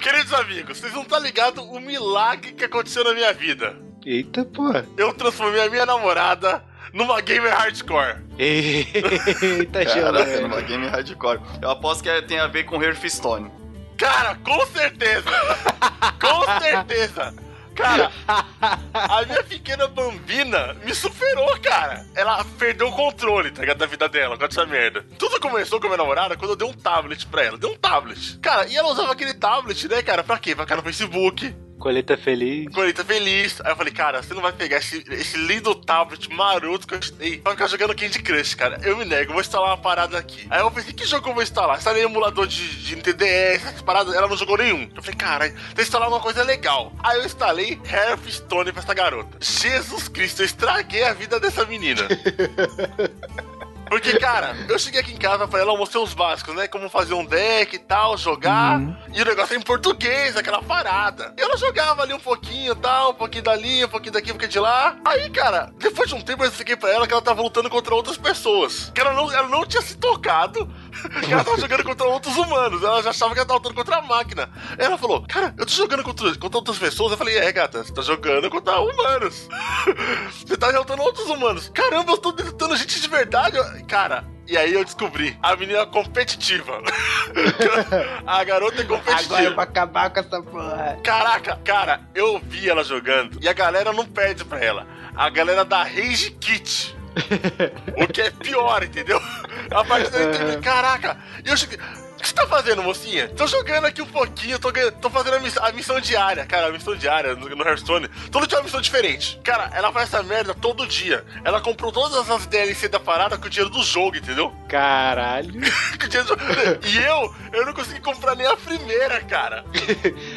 Queridos amigos, vocês não estão ligados o milagre que aconteceu na minha vida. Eita, porra. Eu transformei a minha namorada numa gamer hardcore. Eita, Caraca, numa game hardcore. Eu aposto que tem a ver com Hearthstone. Cara, com certeza! com certeza! Cara, a minha pequena bambina me superou, cara. Ela perdeu o controle, tá ligado? Da vida dela, com essa merda. Tudo começou com a minha namorada quando eu dei um tablet pra ela. Dei um tablet. Cara, e ela usava aquele tablet, né, cara? Pra quê? Pra ficar no Facebook, Colheita feliz. Colheita feliz. Aí eu falei, cara, você não vai pegar esse, esse lindo tablet maroto que eu tenho pra ficar jogando Candy Crush, cara. Eu me nego, vou instalar uma parada aqui. Aí eu pensei, que jogo eu vou instalar? Instalei emulador de, de NTDS, essas paradas, ela não jogou nenhum. Eu falei, cara, tem que instalar uma coisa legal. Aí eu instalei Hearthstone pra essa garota. Jesus Cristo, eu estraguei a vida dessa menina. Porque, cara, eu cheguei aqui em casa pra ela, mostrei os básicos, né? Como fazer um deck e tal, jogar. Uhum. E o negócio é em português, aquela parada. E ela jogava ali um pouquinho tal, um pouquinho dali, um pouquinho daqui, um pouquinho de lá. Aí, cara, depois de um tempo eu expliquei pra ela que ela tava lutando contra outras pessoas. Que ela não, ela não tinha se tocado que ela tava jogando contra outros humanos. Ela já achava que ela tava lutando contra a máquina. Ela falou, cara, eu tô jogando contra, contra outras pessoas. Eu falei, é, gata, você tá jogando contra humanos. você tá lutando outros humanos. Caramba, eu tô derrotando gente de verdade. Cara, e aí eu descobri, a menina é competitiva. a garota é competitiva. Agora pra acabar com essa porra. Caraca, cara, eu vi ela jogando e a galera não perde pra ela. A galera da Rage Kit. o que é pior, entendeu? A partir daí, Uhum. caraca, e eu cheguei. O que você tá fazendo, mocinha? Tô jogando aqui um pouquinho, tô, tô fazendo a, miss- a missão diária. Cara, a missão diária no, no Hearthstone. Todo dia é uma missão diferente. Cara, ela faz essa merda todo dia. Ela comprou todas as DLC da parada com o dinheiro do jogo, entendeu? Caralho. Com o dinheiro do jogo. E eu, eu não consegui comprar nem a primeira, cara.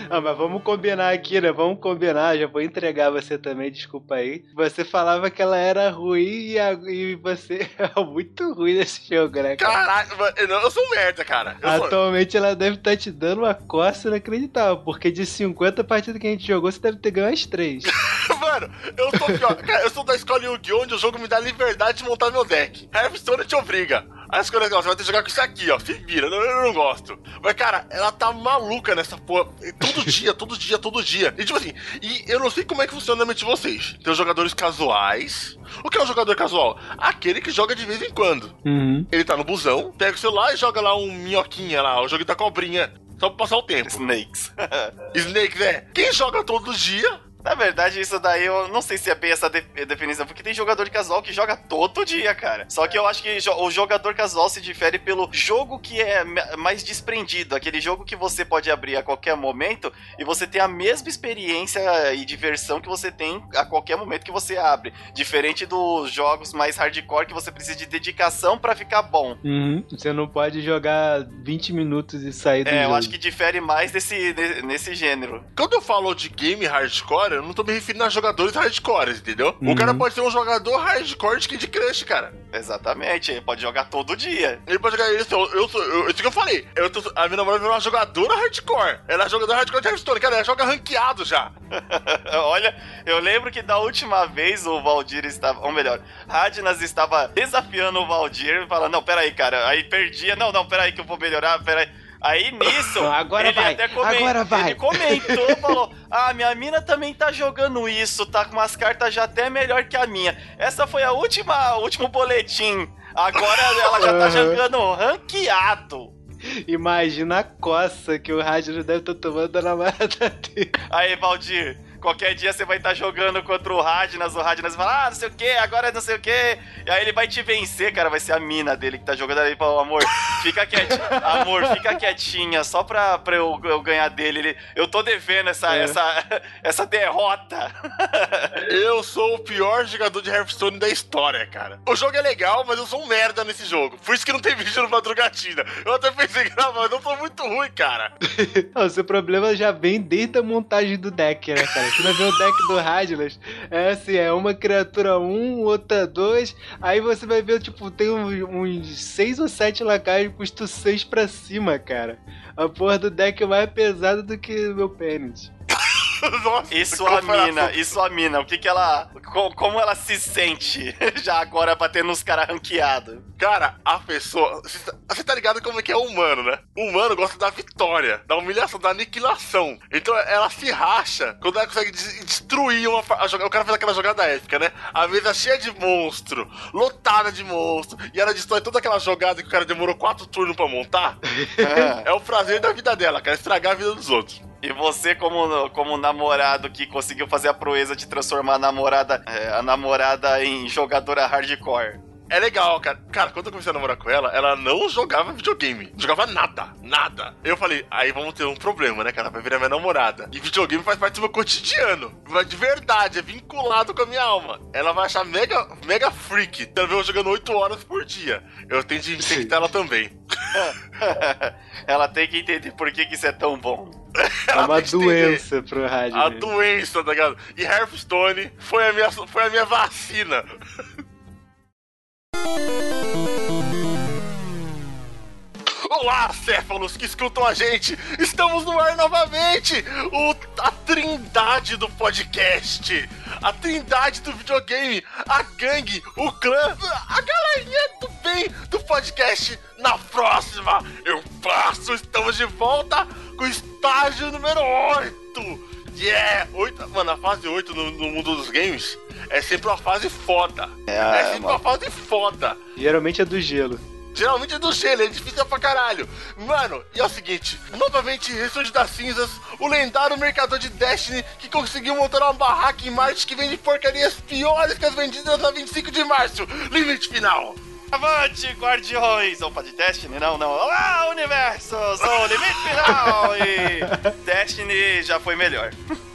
Ah, mas vamos combinar aqui, né? Vamos combinar. Já vou entregar você também, desculpa aí. Você falava que ela era ruim e, a- e você é muito ruim nesse jogo, né, cara? Caralho, eu sou um merda, cara. Eu Atualmente ela deve estar te dando uma coça inacreditável, porque de 50 partidas que a gente jogou, você deve ter ganho as 3. Mano, eu sou pior. Cara, eu sou da escola Yu-Gi-Oh! onde o jogo me dá liberdade de montar meu deck. Hearthstone te obriga. Aí as coisas, você vai ter que jogar com isso aqui, ó. Se vira, eu, eu não gosto. Mas, cara, ela tá maluca nessa porra. Todo dia, todo dia, todo dia. E tipo assim, e eu não sei como é que funciona a mente de vocês. Tem os jogadores casuais. O que é um jogador casual? Aquele que joga de vez em quando. Uhum. Ele tá no busão, pega o celular e joga lá um minhoquinha lá, o jogo da cobrinha. Só pra passar o tempo. Snakes. Snakes é. Quem joga todo dia Na verdade, isso daí eu não sei se é bem essa de- definição, porque tem jogador de casual que joga todo dia, cara. Só que eu acho que jo- o jogador casual se difere pelo jogo que é mais desprendido, aquele jogo que você pode abrir a qualquer momento e você tem a mesma experiência e diversão que você tem a qualquer momento que você abre. Diferente dos jogos mais hardcore que você precisa de dedicação pra ficar bom. Uhum. Você não pode jogar 20 minutos e sair do É, eu jogo. acho que difere mais desse, ne- nesse gênero. Quando eu falo de game hardcore, eu não tô me referindo a jogadores hardcore, entendeu? Uhum. O cara pode ser um jogador hardcore de Candy Crush, cara. Exatamente, ele pode jogar todo dia. Ele pode jogar isso, eu, eu, sou- eu, isso que eu falei. Eu tô- a minha namorada virou uma jogadora hardcore. Ela é jogadora hardcore de Hearthstone, cara, ela joga ranqueado já. Olha, eu lembro que da última vez o Valdir estava, ou melhor, Radnas estava desafiando o Valdir, falando, não, peraí, cara, aí perdia, não, não, peraí que eu vou melhorar, peraí. Aí nisso, Agora ele vai, até agora vai. Ele comentou, falou: Ah, minha mina também tá jogando isso, tá com umas cartas já até melhor que a minha. Essa foi a última, último boletim. Agora ela já tá jogando ranqueado. Imagina a coça que o Rádio deve estar tomando da namorada dele. Aí, Valdir, qualquer dia você vai estar jogando contra o Radnas, o Radnas vai falar, ah, não sei o que, agora não sei o que. E aí ele vai te vencer, cara, vai ser a mina dele que tá jogando aí, fala, amor, fica quietinha, amor, fica quietinha, só pra, pra eu, eu ganhar dele. Ele, eu tô devendo essa, É. essa, essa derrota. Eu sou o pior jogador de Hearthstone da história, cara. O jogo é legal, mas eu sou um merda nesse jogo. Por isso que não tem vídeo no Madrugatina. Eu até pensei em gravar, mas eu tô muito ruim, cara. Não, o seu problema já vem desde a montagem do deck, né, cara? Você vai ver o deck do Radlas, é assim, é uma criatura 1, outra 2, aí você vai ver, tipo, tem uns, uns 6 ou 7 lacaios que custam 6 pra cima, cara. A porra do deck é mais pesada do que o meu pênis. Nossa, E sua mina, e sua mina, o que que ela. co- Como ela se sente já agora batendo nos caras ranqueados? Cara, a pessoa. Você tá, você tá ligado como é que é o humano, né? O humano gosta da vitória, da humilhação, da aniquilação. Então ela se racha quando ela consegue des- destruir uma. a O cara faz aquela jogada épica, né? A mesa cheia de monstro, lotada de monstro, e ela destrói toda aquela jogada que o cara demorou quatro turnos pra montar. Ah, É o prazer da vida dela, cara, estragar a vida dos outros. E você, como, como namorado que conseguiu fazer a proeza de transformar a namorada, é, a namorada em jogadora hardcore. É legal, cara. Cara, quando eu comecei a namorar com ela, ela não jogava videogame. Não jogava nada. Nada. Eu falei, aí vamos ter um problema, né, cara? Vai virar minha namorada. E videogame faz parte do meu cotidiano. Mas de verdade, é vinculado com a minha alma. Ela vai achar mega, mega freak. Ela vê eu jogando 8 horas por dia. Eu tenho de infectar ela também. ela tem que entender por que, que isso é tão bom. É uma doença pro rádio. A doença, tá ligado? E Hearthstone foi a minha, foi a minha vacina. Olá, céfalos que escutam a gente! Estamos no ar novamente! O, a trindade do podcast! A trindade do videogame! A gangue, o clã, a galerinha do bem do podcast! Na próxima, eu passo! Estamos de volta com o estágio número 8! Yeah! 8, mano, a fase 8 no, no mundo dos games é sempre uma fase foda! É, sempre uma fase foda! Geralmente é do gelo. Geralmente é do gelo, é difícil pra caralho. Mano, e é o seguinte: novamente ressurge das cinzas o lendário mercador de Destiny que conseguiu montar uma barraca em Marte que vende porcarias piores que as vendidas na 25 de março. Limite final. Avante, guardiões! Opa, de Destiny? Não, não. Olá, universo! Sou o limite final! E Destiny já foi melhor.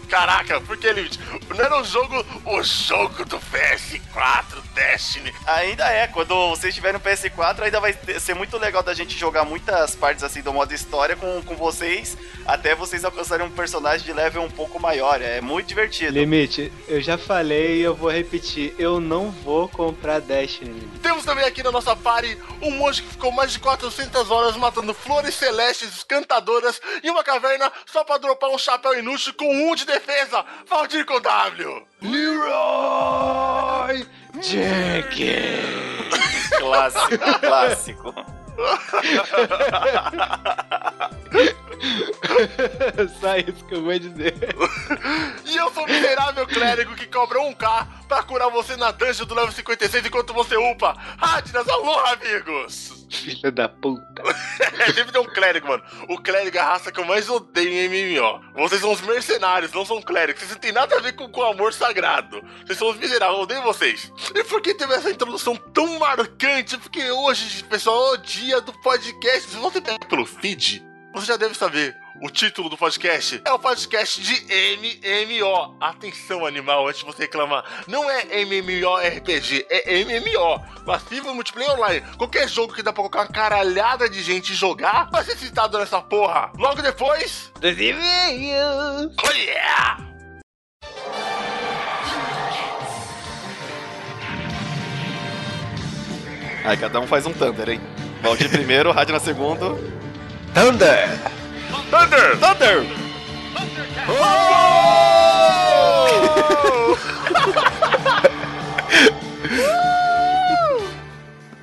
Caraca, por que limite? Não era o jogo, o jogo do PS4 Destiny. Ainda é, quando vocês estiverem no PS4, ainda vai ser muito legal da gente jogar muitas partes assim do modo história com, com vocês, até vocês alcançarem um personagem de level um pouco maior. É muito divertido. Limite, eu já falei e eu vou repetir. Eu não vou comprar Destiny. Temos também aqui na nossa party um monge que ficou mais de 400 horas matando flores celestes, cantadoras e uma caverna só pra dropar um chapéu inútil com um de defesa. Valdir com W. Leroy Jenkins! Clássico, clássico. Só isso que eu vou dizer. E eu sou o miserável clérigo que cobra 1k pra curar você na dungeon do level 56 enquanto você upa. Radnas, alô, amigos! Filho da puta. É, sempre tem um clérigo, mano. O clérigo é a raça que eu mais odeio em MMO. Vocês são os mercenários, não são clérigos. Vocês não têm nada a ver com, com amor sagrado. Vocês são os miseráveis, eu odeio vocês. E por que teve essa introdução tão marcante? Porque hoje, pessoal, é o dia do podcast. Se você pegar pelo feed, você já deve saber. O título do podcast é o podcast de MMO. Atenção, animal, antes de você reclamar. Não é MMORPG, é MMO. Massivo Multiplayer Online. Qualquer jogo que dá pra colocar uma caralhada de gente jogar, vai ser citado nessa porra. Logo depois. Dos e-mails! Oh yeah! Aí cada um faz um Thunder, hein? Valdir primeiro, Rádio na segundo. Thunder! Thunder! Thunder!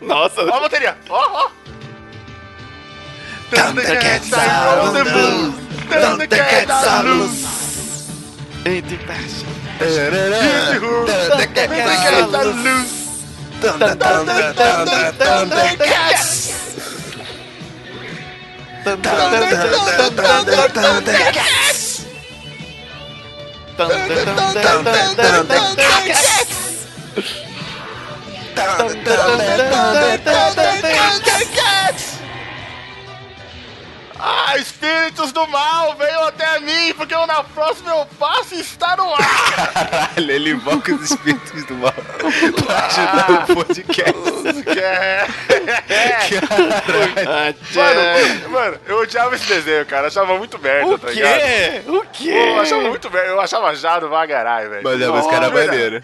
Nossa, Ó a bateria! Ó, ó! Thundercats are on the move. Thundercats are loose! Entre passion. Thundercats are loose! Thundercats! Thundercats! Thundercats! Ah, espíritos do mal, venham até mim, porque eu na próxima eu passo e está no ar! Caralho, ele invoca os espíritos do mal pra ajudar o podcast. É. Caralho. Mano, mano, eu odiava esse desenho, cara. Eu achava muito merda, O tá ligado? quê? O Pô, eu achava quê? muito merda. Eu achava Jado Vagarai, velho. Mas é, mas cara Nossa, maneiro.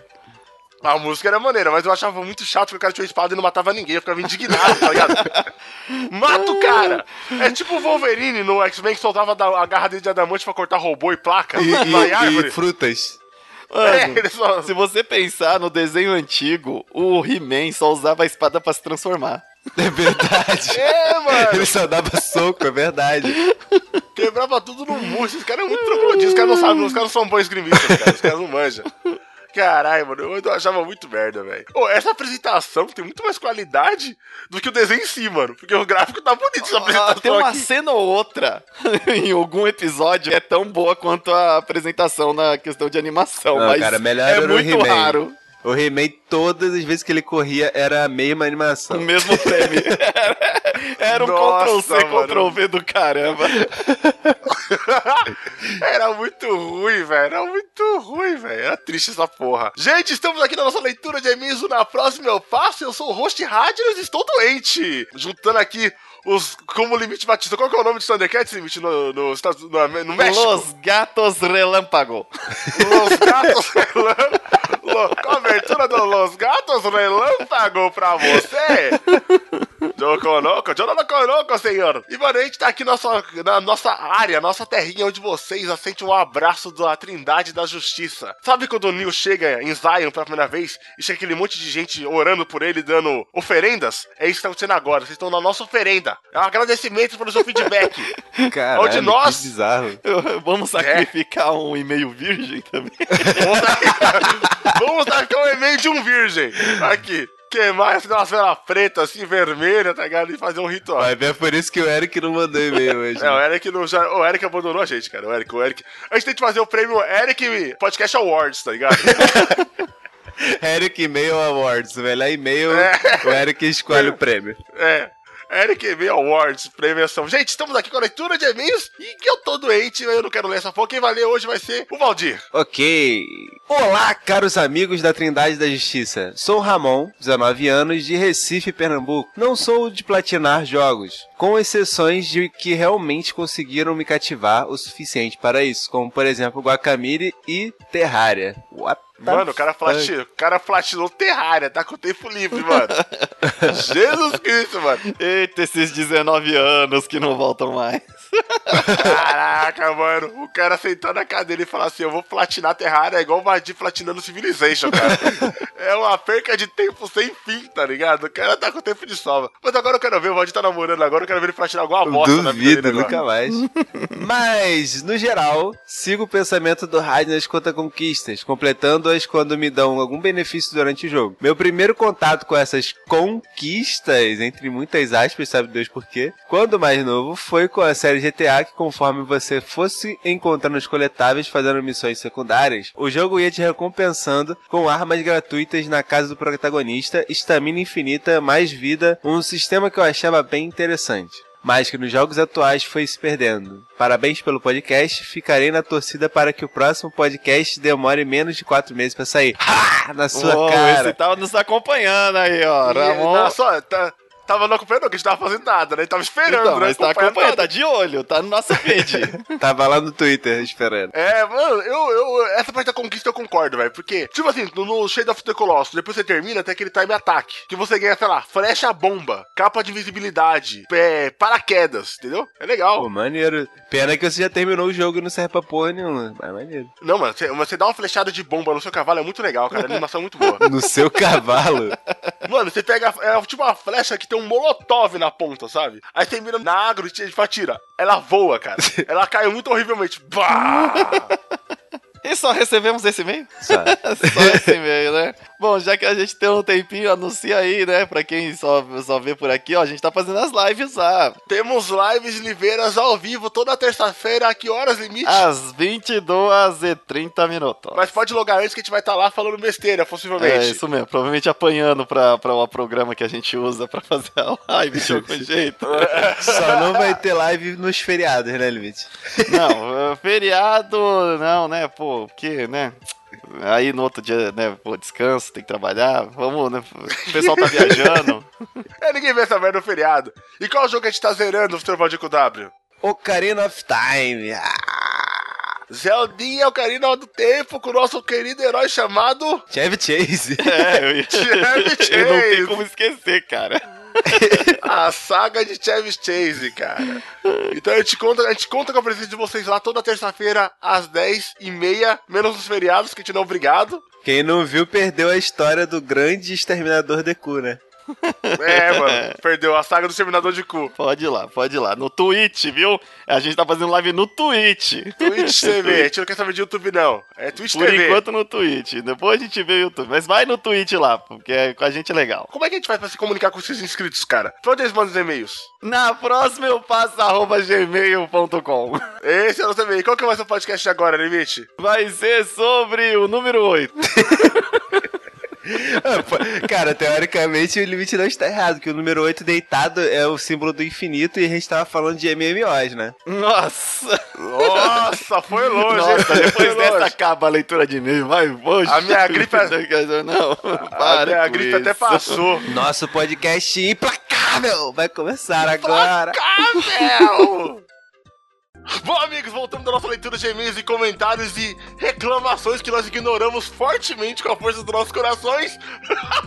A música era maneira, mas eu achava muito chato que o cara tinha uma espada e não matava ninguém. Eu ficava indignado, tá ligado? Mata o cara! É tipo o Wolverine no X-Men que soltava a garra dele de adamante pra cortar robô e placa E, e- e frutas. É, Mano, ele só... se você pensar no desenho antigo, o He-Man só usava a espada pra se transformar. É verdade. É, mano. Ele só dava soco, é verdade. Quebrava tudo no murro. Esses caras é muito troglodita. Os caras não sabem, os caras não são bons esgrimistas, cara. Os caras não manjam. Caralho, mano, eu achava muito merda, velho. Ô, essa apresentação tem muito mais qualidade do que o desenho em si, mano. Porque o gráfico tá bonito essa Ah, apresentação tem uma aqui. cena ou outra em algum episódio que é tão boa quanto a apresentação na questão de animação, Não, mas cara, melhor é muito raro O He-Man, todas as vezes que ele corria, era a mesma o animação. mesmo prêmio. Era um Nossa, Ctrl-C, mano. Ctrl-V do caramba. Era muito ruim, velho. Era muito ruim, velho. Era triste essa porra. Gente, estamos aqui na nossa leitura de e-mails. Na próxima eu faço. Eu sou o host Radler e estou doente. Juntando aqui os. Como limite Batista. Qual que é o nome de Thundercats, limite no, no, no, no México? Los Gatos Relâmpago. Los Gatos Relâmpago. Com a abertura do Los Gatos Relâmpago pra você. Não conoco, senhor. E, mano, a gente tá aqui na nossa, na nossa área, nossa terrinha, onde vocês sentem um abraço da Trindade da Justiça. Sabe quando o Neil chega em Zion pela primeira vez e chega aquele monte de gente orando por ele, dando oferendas? É isso que tá acontecendo agora. Vocês estão na nossa oferenda. É um agradecimento pelo seu feedback. Caralho, Onde nós- que bizarro. Vamos sacrificar um e-mail virgem também. Vamos aqui um e-mail de um virgem. Aqui. Queimar assim, uma vela preta, assim, vermelha, tá ligado? E fazer um ritual. Ver, é por isso que o Eric não mandou e-mail hoje. É, o Eric, não, já, o Eric abandonou a gente, cara. O Eric, o Eric. A gente tem que fazer o prêmio Eric Podcast Awards, tá ligado? Eric E-mail Awards. O melhor e-mail, É. o Eric escolhe o prêmio. É. Eric E-mail Awards, premiação. Gente, estamos aqui com a leitura de e-mails e que eu tô doente, eu não quero ler essa porra. Quem vai ler hoje vai ser o Valdir. Ok. Olá, caros amigos da Trindade da Justiça. Sou Ramon, 19 anos, de Recife, Pernambuco. Não sou de platinar jogos, com exceções de que realmente conseguiram me cativar o suficiente para isso, como por exemplo Guacamole e Terraria. What the Mano, o cara, flati, o cara flatinou Terraria, tá com tempo livre, mano. Jesus Cristo, mano. Eita, esses 19 anos que não voltam mais. Caraca, mano. O cara sentar na cadeira e falar assim: eu vou platinar Terraria é igual o Vadir platinando Civilization, cara. é uma perca de tempo sem fim, tá ligado? O cara tá com tempo de sobra. Mas agora eu quero ver, o Vadir tá namorando agora, eu quero ver ele platinar alguma bosta na vida Duvido, dele nunca agora. mais. Mas, no geral, sigo o pensamento do Radnas quanto a conquistas, completando-as quando me dão algum benefício durante o jogo. Meu primeiro contato com essas conquistas, entre muitas aspas, sabe Deus por quê, quando mais novo, foi com a série GTA que conforme você fosse encontrando os coletáveis fazendo missões secundárias, o jogo ia te recompensando com armas gratuitas na casa do protagonista, estamina infinita, mais vida, um sistema que eu achava bem interessante mas que nos jogos atuais foi se perdendo. Parabéns pelo podcast, ficarei na torcida para que o próximo podcast demore menos de quatro meses pra sair. Ha! Na sua Uou, cara. Esse tava nos acompanhando aí, ó. E, Ramon. não, só, tá, tava não acompanhando, que a gente tava fazendo nada, né? Ele tava esperando, Então, né? mas tá Acompanhando tá de olho, tá no nosso feed. Tava lá no Twitter esperando. É, mano, eu, eu, essa parte da conquista eu concordo, velho. Porque, tipo assim, no, no Shade of the Colossus, depois você termina, tem aquele time attack. Que você ganha, sei lá, flecha bomba, capa de invisibilidade, é, paraquedas, entendeu? É legal. Pô, maneiro. Pena que você já terminou o jogo e não serve pra porra nenhuma. Mas maneiro. Não, mano, você, você dá uma flechada de bomba no seu cavalo é muito legal, cara. A animação é muito boa. No seu cavalo. Mano, você pega. É tipo uma flecha que tem um molotov na ponta, sabe? Aí você mira na agro e te atira. Ela voa, cara. Ela cai muito horrivelmente. Bah! E só recebemos esse e-mail? Só. Só esse e-mail, né? Bom, já que a gente tem um tempinho, anuncia aí, né? Pra quem só, só vê por aqui, ó, a gente tá fazendo as lives lá. Temos lives liveiras ao vivo toda terça-feira. A que horas limite? Às 22 e 30 minutos. Mas pode logar antes que a gente vai estar lá falando besteira, possivelmente. É isso mesmo, provavelmente apanhando pra, pra o programa que a gente usa pra fazer a live de algum jeito. Só não vai ter live nos feriados, né, Limite? Não, eh, feriado, não, né? Pô, porque, né? Aí no outro dia, né? Pô, descanso, tem que trabalhar. Vamos, né? O pessoal tá viajando. É, ninguém vê essa merda no feriado. E qual jogo a gente tá zerando, Sr. Valdico W? Ocarina of Time. Ah! Zeldinha Ocarina do Tempo com o nosso querido herói chamado Chevy Chase. É, eu, ia... Chevy eu não Chase. tenho como esquecer, cara. A saga de Chevy Chase, cara. Então a gente conta, a gente conta com a presença de vocês lá toda terça-feira às 10h30, menos os feriados, que a gente não é obrigado. Quem não viu perdeu a história do grande exterminador Deku, né? É, mano, perdeu a saga do Exterminador de Cu. Pode ir lá, pode ir lá. No Twitch, viu? A gente tá fazendo live no Twitch. Twitch TV, a gente não quer saber de YouTube, não. É Twitch Por TV. enquanto no Twitch. Depois a gente vê o YouTube. Mas vai no Twitch lá, porque é- com a gente é legal. Como é que a gente faz pra se comunicar com esses inscritos, cara? Pra onde eles mandam os e-mails? Na próxima eu passo arroba gmail.com. Esse é o nosso e-mail. Qual que vai ser o podcast agora, Limite? Vai ser sobre o número 8. Ah, Cara, teoricamente o limite não está errado, que o número 8 deitado é o símbolo do infinito e a gente tava falando de MMOs, né? Nossa! Nossa, foi longe. Nossa, depois Foi dessa longe. acaba a leitura de e-mail. Vai, poxa. A minha gripe é- Não, A para minha com gripe até isso. passou. Nosso podcast implacável vai começar agora. Implacável! Bom, amigos, voltamos da nossa leitura de e-mails e comentários e reclamações que nós ignoramos fortemente com a força dos nossos corações.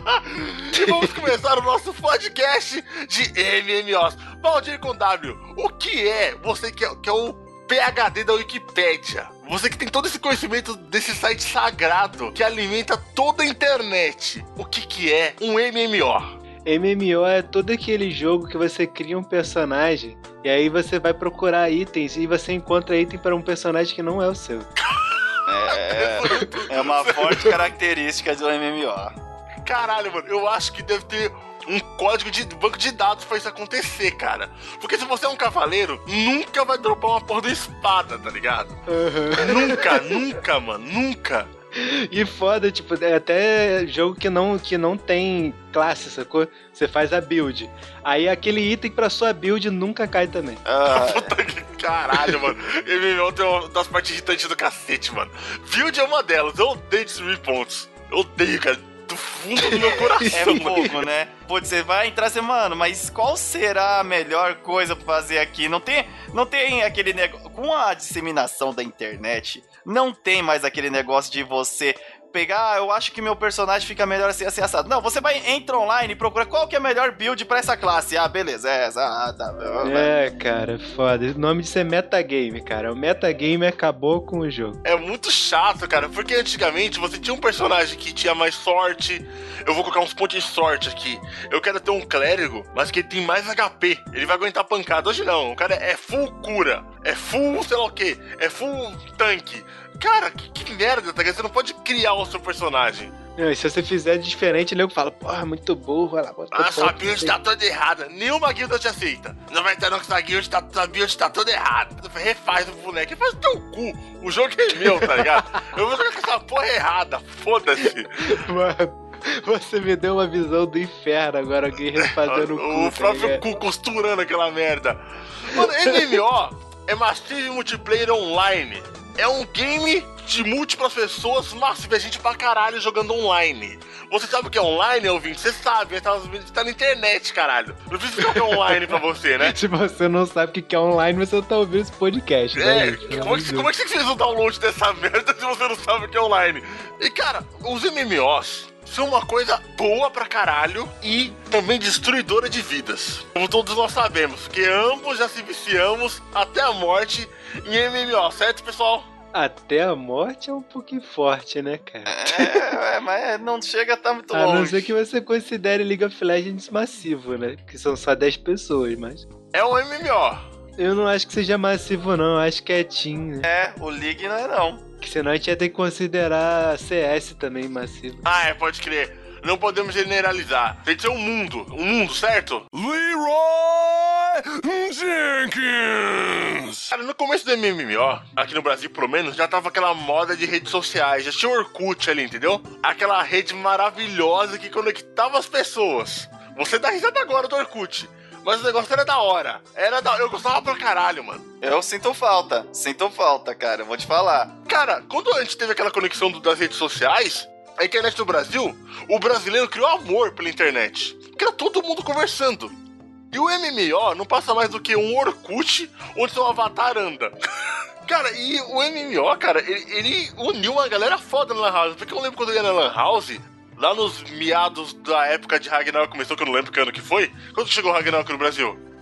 e vamos começar o nosso podcast de MMOs. Valdir com W, o que é você que é, que é o PHD da Wikipédia? Você que tem todo esse conhecimento desse site sagrado que alimenta toda a internet. O que, que é um MMO? MMO é todo aquele jogo que você cria um personagem e aí você vai procurar itens e você encontra item para um personagem que não é o seu. É, é uma forte característica do MMO. Caralho, mano, eu acho que deve ter um código de banco de dados pra isso acontecer, cara. Porque se você é um cavaleiro, nunca vai dropar uma porra da espada, tá ligado? nunca, nunca, mano, nunca. E foda, tipo, é até jogo que não, que não tem classe, sacou? Você faz a build. Aí aquele item pra sua build nunca cai também. Ah, Puta que caralho, mano. MMO tem uma das partes irritantes do cacete, mano. Build é uma delas. Eu odeio destruir pontos. Eu odeio, cara. Do fundo do meu coração, é pouco, né? Putz, você vai entrar assim, mano, mas qual será a melhor coisa pra fazer aqui? Não tem, não tem aquele negócio. Com a disseminação da internet, não tem mais aquele negócio de você pegar, ah, eu acho que meu personagem fica melhor assim, assim, assado. Não, você vai, entra online e procura qual que é a melhor build pra essa classe. Ah, beleza, é essa. Ah, tá. É, cara, foda. O nome disso é metagame, cara. O metagame acabou com o jogo. É muito chato, cara, porque antigamente você tinha um personagem que tinha mais sorte. Eu vou colocar uns pontos de sorte aqui. Eu quero ter um clérigo, mas que ele tem mais HP. Ele vai aguentar pancada. Hoje não, o cara é full cura, é full sei lá o que, é full tanque. Cara, que, que merda, tá ligado? Você não pode criar o seu personagem. Não, e se você fizer diferente, o nego fala, porra, muito burro, olha lá. Ah, sua build tá toda errada. Nenhuma guilda te aceita. Não vai ter não que essa guild tá, sua build tá toda errada. Refaz o boneco faz o teu cu. O jogo é meu, tá ligado? Eu vou jogar com essa porra errada. Foda-se. Mano, você me deu uma visão do inferno agora, alguém refazendo o cu. O tá próprio ligado? cu costurando aquela merda. Mano, MMO é Massive Multiplayer Online. É um game de múltiplas pessoas, massivo, é gente pra caralho jogando online. Você sabe o que é online, ouvinte? Você sabe, tá, você tá na internet, caralho. Não precisa explicar o que é online pra você, né? Se você não sabe o que é online, você tá ouvindo esse podcast, né? É? Pelo como é, que, como é que você fez o download dessa merda se você não sabe o que é online? E cara, os MMOs são uma coisa boa pra caralho e também destruidora de vidas. Como todos nós sabemos, que ambos já se viciamos até a morte em MMO, certo, pessoal? Até a morte é um pouquinho forte, né, cara? É, é, mas não chega a estar muito A não longe. ser que você considere League of Legends massivo, né? Que são só 10 pessoas, mas. É um MMO. Eu não acho que seja massivo, não. Eu acho que é Team, né? É, o League não é não. Que senão a gente ia ter que considerar CS também massivo. Ah, é, pode crer. Não podemos generalizar. Tem que ser um mundo. Um mundo, certo? Leroy Jenkins! Cara, no começo do MMO, aqui no Brasil pelo menos, já tava aquela moda de redes sociais. Já tinha o Orkut ali, entendeu? Aquela rede maravilhosa que conectava as pessoas. Você dá risada agora do Orkut. Mas o negócio era da hora. Era da... Eu gostava pra caralho, mano. Eu sinto falta, sinto falta, cara, eu vou te falar. Cara, quando a gente teve aquela conexão do- das redes sociais, a internet do Brasil, o brasileiro criou amor pela internet. Que era todo mundo conversando. E o MMO não passa mais do que um Orkut onde seu avatar anda. Cara, e o MMO, cara, ele, ele uniu uma galera foda na Lan House. Porque eu lembro quando eu ia na Lan House, lá nos meados da época de Ragnarok começou, que eu não lembro que ano que foi. Quando chegou Ragnarok no Brasil?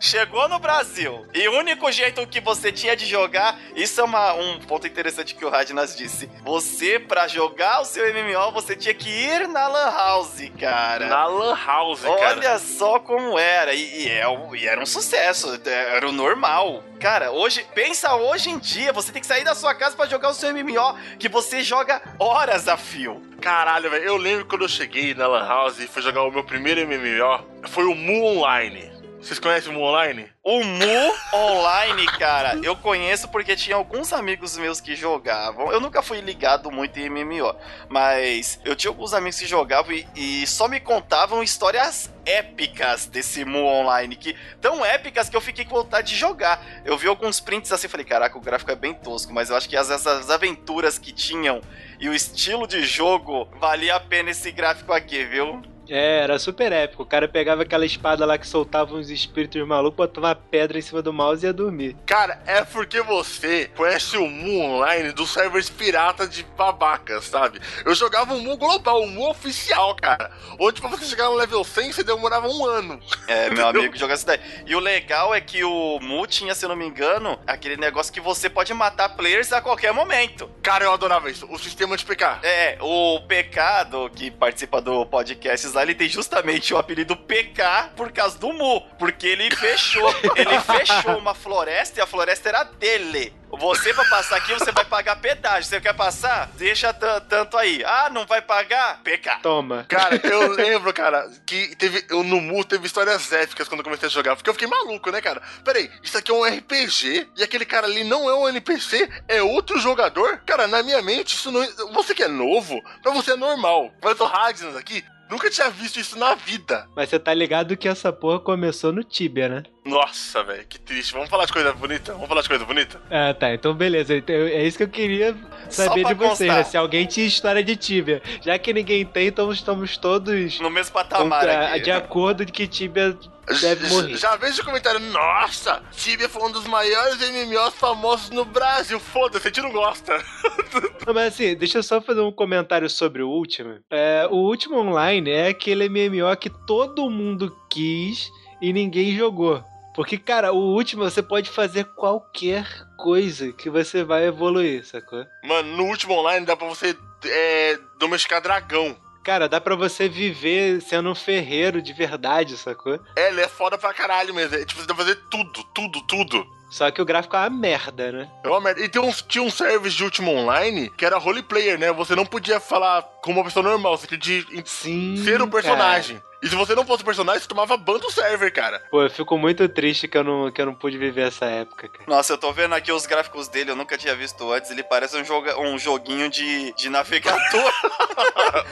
Chegou no Brasil. E o único jeito que você tinha de jogar, isso é uma- um ponto interessante que o Radnas disse. Você, pra jogar o seu MMO, você tinha que ir na Lan House, cara. Na Lan House, cara. Olha só como era. E, e é e era um sucesso. Era o normal. Cara, hoje, pensa hoje em dia, você tem que sair da sua casa pra jogar o seu MMO, que você joga horas a fio. Caralho, velho. Eu lembro quando eu cheguei na Lan House e fui jogar o meu primeiro MMO. Foi o Mu Online. Vocês conhecem o Mu Online? O Mu Online, cara, eu conheço porque tinha alguns amigos meus que jogavam. Eu nunca fui ligado muito em MMO, mas eu tinha alguns amigos que jogavam e, e só me contavam histórias épicas desse Mu Online, que tão épicas que eu fiquei com vontade de jogar. Eu vi alguns prints assim falei, caraca, o gráfico é bem tosco, mas eu acho que as, essas aventuras que tinham e o estilo de jogo valia a pena esse gráfico aqui, viu? É, era super épico. O cara pegava aquela espada lá que soltava uns espíritos malucos, botava uma pedra em cima do mouse e ia dormir. Cara, é porque você conhece o Mu Online dos servers piratas de babacas, sabe? Eu jogava o Mu global, o Mu oficial, cara. Onde pra você chegar no level 100, você demorava um ano. É, meu amigo joga essa daí. E o legal é que o Mu tinha, se eu não me engano, aquele negócio que você pode matar players a qualquer momento. Cara, eu adorava isso. O sistema de PK. É, o PK, que participa do podcast lá, ele tem justamente o apelido PK por causa do Mu. Porque ele fechou, ele fechou uma floresta e a floresta era dele. Você, pra passar aqui, você vai pagar pedágio. Você quer passar? Deixa tan- tanto aí. Ah, não vai pagar? PK. Toma. Cara, eu lembro, cara, que teve. Eu, no Mu teve histórias épicas quando eu comecei a jogar. Porque eu fiquei maluco, né, cara? Peraí, isso aqui é um RPG e aquele cara ali não é um NPC, é outro jogador? Cara, na minha mente, isso não. Você que é novo, pra você é normal. Mas o Ragnar aqui. Nunca tinha visto isso na vida. Mas você tá ligado que essa porra começou no Tibia, né? Nossa, velho, que triste. Vamos falar de coisa bonita? Vamos falar de coisa bonita? Ah, tá. Então, beleza. Então, é isso que eu queria saber de vocês, constar. né? Se alguém tinha história de Tibia. Já que ninguém tem, então estamos todos No mesmo patamar contra- aqui. de acordo de que Tibia deve Já- morrer. Já vejo o comentário, nossa, Tibia foi um dos maiores MMOs famosos no Brasil. Foda-se, a gente não gosta. Não, mas assim, deixa eu só fazer um comentário sobre o último. É, o último online é aquele MMO que todo mundo quis e ninguém jogou. Porque, cara, o último você pode fazer qualquer coisa que você vai evoluir, sacou? Mano, no último online dá pra você é, domesticar dragão. Cara, dá pra você viver sendo um ferreiro de verdade, sacou? É, ele é foda pra caralho mesmo. É, tipo, você dá pra fazer tudo, tudo, tudo. Só que o gráfico é uma merda, né? É uma merda. E tem uns, tinha um service de último online que era roleplayer, né? Você não podia falar como uma pessoa normal, você tinha de Sim. ser um cara. personagem. E se você não fosse um personagem, você tomava ban do server, cara. Pô, eu fico muito triste que eu não, que eu não pude viver essa época, cara. Nossa, eu tô vendo aqui os gráficos dele, eu nunca tinha visto antes. Ele parece um, joga, um joguinho de, de navegador.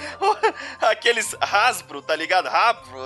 Aqueles Hasbro, tá ligado? Hasbro,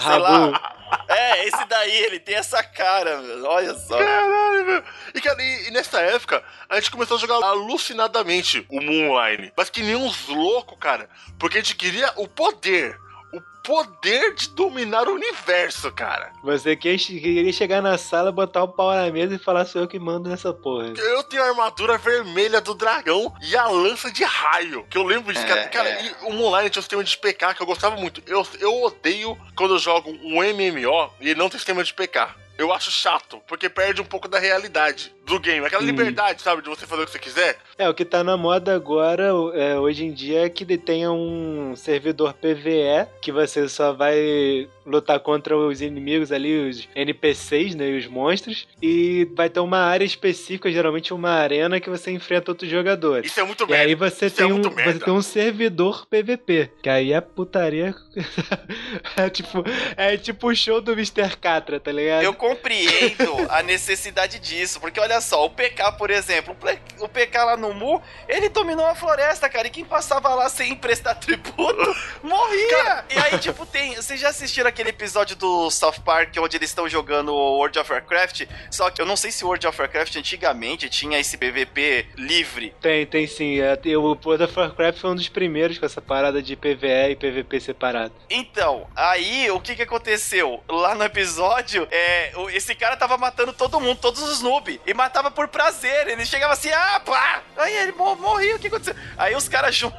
sei Rabu. lá. É, esse daí, ele tem essa cara, meu. olha só. Caralho, meu. E, cara, e, e nessa época, a gente começou a jogar alucinadamente o Moon Online. Mas que nem uns loucos, cara. Porque a gente queria o poder. O poder de dominar o universo, cara. Você que- queria chegar na sala, botar o pau na mesa e falar sou eu que mando nessa porra. Eu tenho a armadura vermelha do dragão e a lança de raio. Que eu lembro disso, É, cara. Cara, é. e o Moon Online tinha um sistema de PK que eu gostava muito. Eu, eu odeio quando eu jogo um MMO e não tem sistema de PK. Eu acho chato, porque perde um pouco da realidade do game. Aquela Sim. liberdade, sabe, de você fazer o que você quiser. É, o que tá na moda agora, é, hoje em dia, é que tenha um servidor PVE que você só vai lutar contra os inimigos ali, os NPCs, né, e os monstros, e vai ter uma área específica, geralmente uma arena, que você enfrenta outros jogadores. Isso é muito E merda. aí você Isso é tem, um, muito você tem um servidor PVP, que aí é putaria. é tipo, é tipo o show do Mr. Catra, tá ligado? Eu compreendo a necessidade disso, porque olha só, o PK, por exemplo, o PK lá no Mu, ele dominou a floresta, cara, e quem passava lá sem prestar tributo, morria! E aí, tipo, tem. Vocês já assistiram aquele episódio do South Park onde eles estão jogando World of Warcraft? Só que eu não sei se o World of Warcraft antigamente tinha esse PVP livre. Tem, tem sim. É, tem- O World of Warcraft foi um dos primeiros com essa parada de PVE e PVP separado. Então, aí o que que aconteceu? Lá no episódio, é, esse cara tava matando todo mundo, todos os noobs. E matava por prazer. Ele chegava assim, ah, pá! Aí ele morreu, o que aconteceu? Aí os caras jun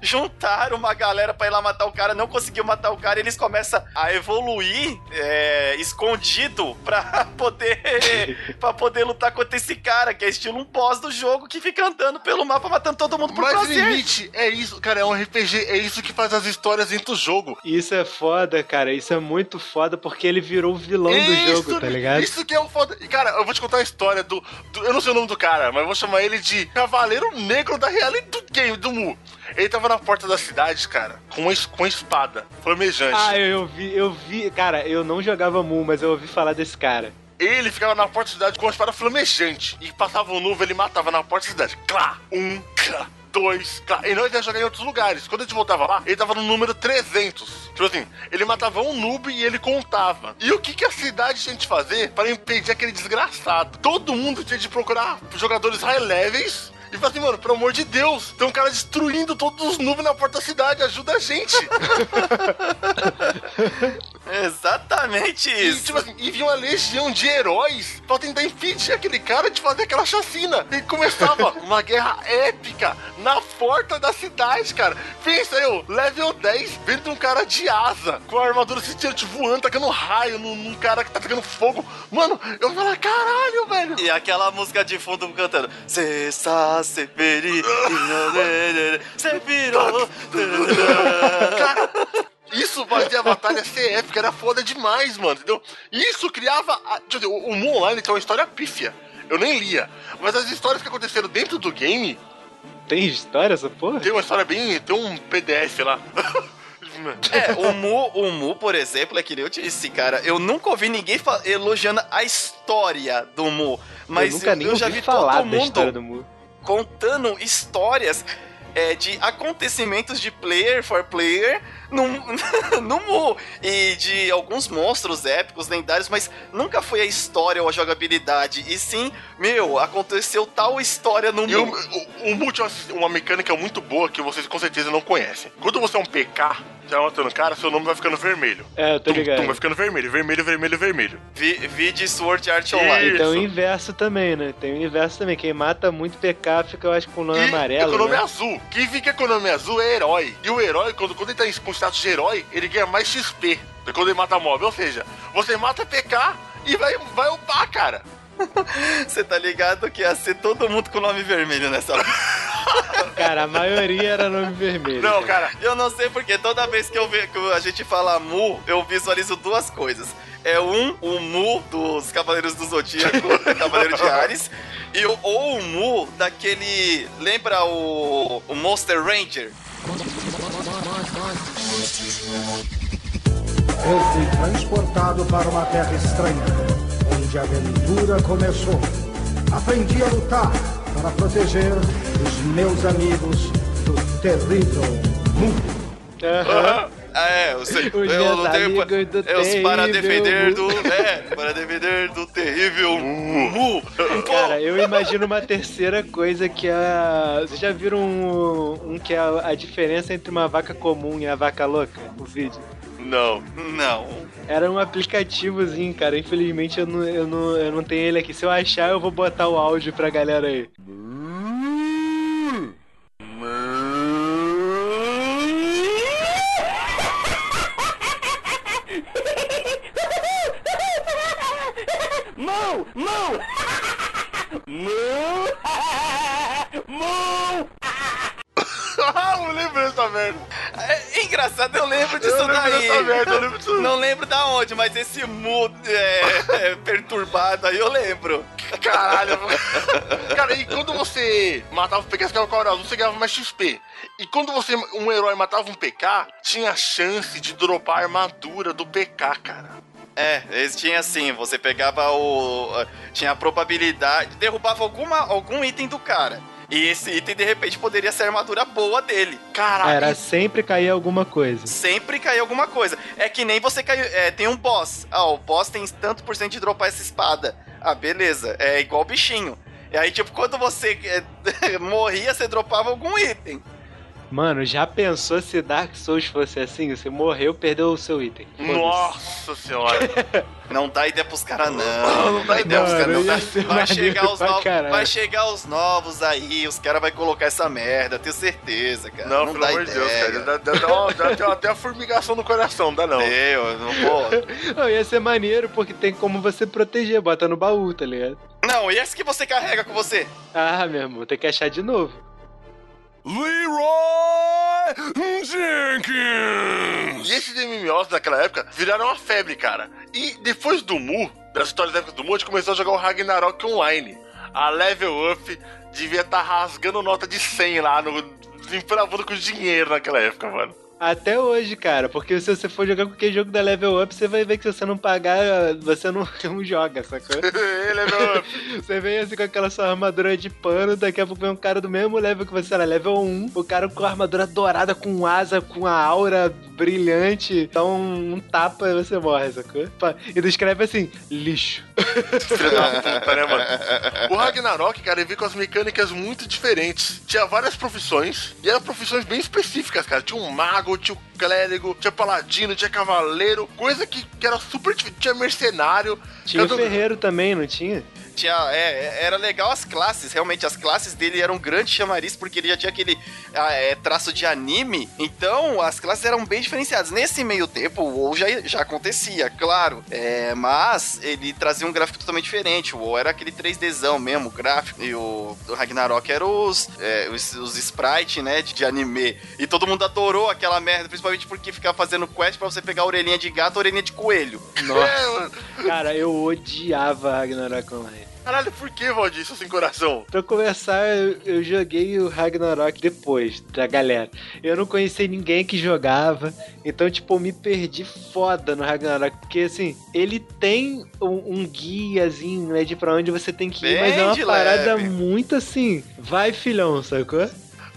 juntaram uma galera pra ir lá matar o cara, não conseguiu matar o cara, e eles começam a evoluir é, escondido pra poder, pra poder lutar contra esse cara, que é estilo um boss do jogo que fica andando pelo mapa matando todo mundo por Mas prazer. limite, é isso, cara, é um RPG, é isso que faz as histórias dentro do jogo. Isso é foda, cara. Isso é muito foda porque ele virou o vilão do jogo, tá ligado? Isso que é o foda. E, cara, eu vou te contar a história do, do- Eu não sei o nome do cara, mas eu vou chamar ele de Cavaleiro Negro da realidade do game, do Mu. Ele tava na porta da cidade, cara, com uma, es- com uma espada flamejante. Ah, eu, eu vi, eu vi. Cara, eu não jogava Mu, mas eu ouvi falar desse cara. Ele ficava na porta da cidade com uma espada flamejante. E passava um nuvem, ele matava na porta da cidade. Clá! Um, clá! Dois, clá! E nós ia jogar em outros lugares. Quando a gente voltava lá, ele tava no número 300. Tipo assim, ele matava um noob e ele contava. E o que, que a cidade tinha de fazer para impedir aquele desgraçado? Todo mundo tinha de procurar jogadores high levels. E falar assim, mano, pelo amor de Deus, tem um cara destruindo todos os nubes na porta da cidade, ajuda a gente. Exatamente E, isso. tipo assim, e vinha uma legião de heróis pra tentar impedir aquele cara de fazer aquela chacina. E começava uma guerra épica na porta da cidade, cara. Pensa eu, level 10, vendo um cara de asa, com a armadura cintilante voando, tacando raio num, num cara que tá tacando fogo. Mano, eu falei, caralho, velho. E aquela música de fundo cantando Se feri, se virou. Cara, isso fazia a batalha ser épica, era foda demais, mano, entendeu? Isso criava. a- deixa eu dizer, o, Moon Online tem uma história pífia. Eu nem lia. Mas as histórias que aconteceram dentro do game Tem história essa porra? Tem uma história bem. Tem um PDF lá. É, o Mu, o Mu, por exemplo, é que nem eu disse, cara. Eu nunca ouvi ninguém elogiando a história do Mu. Mas eu nunca nem ouvi já vi falar todo da mundo história do Mu. Contando histórias é, de acontecimentos de player for player no, no Mu. E de alguns monstros épicos, lendários, mas nunca foi a história ou a jogabilidade. E sim, meu, aconteceu tal história no E o, Mu. o, o Multi é uma- mecânica muito boa que vocês com certeza não conhecem. Quando você é um PK, você vai matando o cara, seu nome vai ficando vermelho. É, eu tô Tum, tum, ligado. vai ficando vermelho, vermelho, vermelho, vermelho. Vi, vi de Sword Art. Online. E tem o inverso também, né? Tem o inverso também. Quem mata muito PK fica, eu acho, com o nome e amarelo. economia né? azul. Quem fica com economia azul é herói. E o herói, quando, quando ele tá em- com status de herói, ele ganha mais XP do que quando ele mata mob. Ou seja, você mata PK e vai, vai upar, cara. Você tá ligado que ia ser todo mundo com nome vermelho nessa hora. Cara, a maioria era nome vermelho. Não, cara. Eu não sei porque toda vez que, eu ve, que a gente fala Mu, eu visualizo duas coisas. É um, o Mu dos Cavaleiros do Zodíaco, Cavaleiro de Ares, e o, ou o Mu daquele. Lembra o, o Monster Ranger? Eu fui transportado para uma terra estranha, onde a aventura começou. Aprendi a lutar para proteger os meus amigos do terrível mundo. Aham. Ah, é, os, eu meus lutei amigos pa- do é, os para defender do. É, para defender do terrível Mu. Cara, eu imagino uma terceira coisa que é. Vocês já viram um, um que é a, a diferença entre uma vaca comum e a vaca louca? O vídeo. Não. Não. Era um aplicativozinho, cara. Infelizmente eu não, eu, não, eu não tenho ele aqui. Se eu achar, eu vou botar o áudio pra galera aí. Ah, eu lembro dessa merda. É engraçado, eu lembro disso Eu lembro daí. dessa merda, eu lembro disso. Não lembro da onde, mas esse mu é, é, perturbado aí eu lembro. Caralho. Cara, e quando você matava o PK, você ganhava azul, você ganhava mais XP. E quando você, um herói matava um PK, tinha chance de dropar a armadura do PK, cara. É, eles tinham assim, você pegava o. Tinha a probabilidade. Derrubava alguma, algum item do cara. E esse item, de repente, poderia ser a armadura boa dele. Caralho. Era sempre cair alguma coisa. Sempre cair alguma coisa. É que nem você caiu. É, tem um boss. Ah, o boss tem tanto por cento de dropar essa espada. Ah, beleza. É igual bichinho. E aí, tipo, quando você é, morria, você dropava algum item. Mano, já pensou se Dark Souls fosse assim? Você morreu, perdeu o seu item. Nossa senhora. Não dá ideia pros caras, não. Não dá ideia pros caras, não. Vai, chegar os novos. caralho. Vai chegar os novos aí, os caras vão colocar essa merda, tenho certeza, cara. Não, Não, pelo dá amor de Deus, ideia. cara. Dá, dá, dá, uma- dá, dá até a formigação no coração, não dá não. Eu, não vou. Não, ia ser maneiro porque tem como você proteger, bota no baú, tá ligado? Não, e esse que você carrega com você? Ah, meu irmão, tem que achar de novo. Leroy Jenkins! E esses MMOs naquela época viraram uma febre, cara. E depois do Mu, das histórias da época do Mu, a gente começou a jogar o Ragnarok Online. A Level Up devia estar rasgando nota de 100 lá, no, empravando com dinheiro naquela época, mano. Até hoje, cara, porque se você for jogar qualquer jogo da Level Up, você vai ver que se você não pagar, você não, não joga, sacou? Level Up. Você vem assim com aquela sua armadura de pano, daqui a pouco vem um cara do mesmo level que você, sei lá, level 1, o cara com a armadura dourada, com asa, com a aura brilhante, dá um, um tapa e você morre, sacou? E descreve assim, lixo. Filho da puta, né, mano? O Ragnarok, cara, ele veio com as mecânicas muito diferentes. Tinha várias profissões, e eram profissões bem específicas, cara. Tinha um mago, tinha um clérigo, tinha paladino, tinha cavaleiro, coisa que, que era super difícil. Tinha mercenário. Tinha Cada- ferreiro também, não tinha? Tinha, é, era legal as classes, realmente, as classes dele eram um grande chamariz, porque ele já tinha aquele ah, é, traço de anime, então as classes eram bem diferenciadas. Nesse meio tempo, o WoW já, já acontecia, claro, é, mas ele trazia um gráfico totalmente diferente, o WoW era aquele 3Dzão mesmo, gráfico, e o, Ragnarok era os, é, os, os sprites, né, de, de anime, e todo mundo adorou aquela merda, principalmente porque ficava fazendo quest pra você pegar a orelhinha de gato, a orelhinha de coelho. É, mano. Cara, eu odiava Ragnarok Online. Caralho, por que, Valdir, isso sem coração? Pra começar, eu, eu joguei o Ragnarok depois da galera. Eu não conhecia ninguém que jogava, então, tipo, eu me perdi foda no Ragnarok. Porque, assim, ele tem um, um guiazinho, né, de pra onde você tem que ir, Bem mas é uma parada leve. muito assim. Vai, filhão, sacou?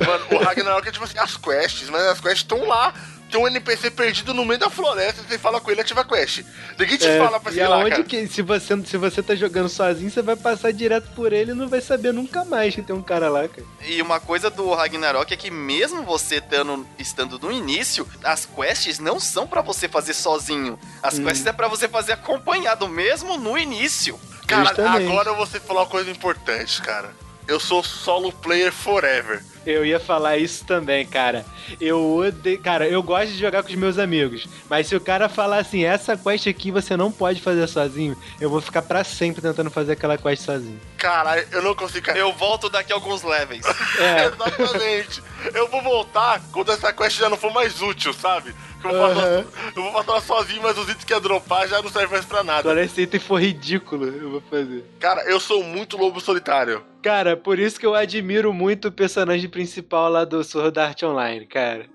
Mano, o Ragnarok é tipo assim, as quests, mas as quests estão lá. Tem um NPC perdido no meio da floresta, você fala com ele, ativa a quest. Ninguém te É, fala pra e sei lá, aonde cara. que, se você, se você tá jogando sozinho, você vai passar direto por ele e não vai saber nunca mais que tem um cara lá, cara. E uma coisa do Ragnarok é que mesmo você tando, estando no início, as quests não são pra você fazer sozinho. As Hum. quests é pra você fazer acompanhado mesmo no início. Cara, Justamente. agora você falou uma coisa importante, cara. Eu sou solo player forever. Eu ia falar isso também, cara. Eu odeio. Cara, eu gosto de jogar com os meus amigos. Mas se o cara falar assim, essa quest aqui você não pode fazer sozinho, eu vou ficar pra sempre tentando fazer aquela quest sozinho. Caralho, eu não consigo. Cara. Eu volto daqui a alguns levels. É. Exatamente. Eu vou voltar quando essa quest já não for mais útil, sabe? Eu vou, passar, Aham. eu vou passar ela sozinho, mas os itens que ia dropar já não servem mais pra nada. Quando esse item for ridículo, eu vou fazer. Cara, eu sou muito lobo solitário. Cara, por isso que eu admiro muito o personagem principal lá do Sword Art Online, cara.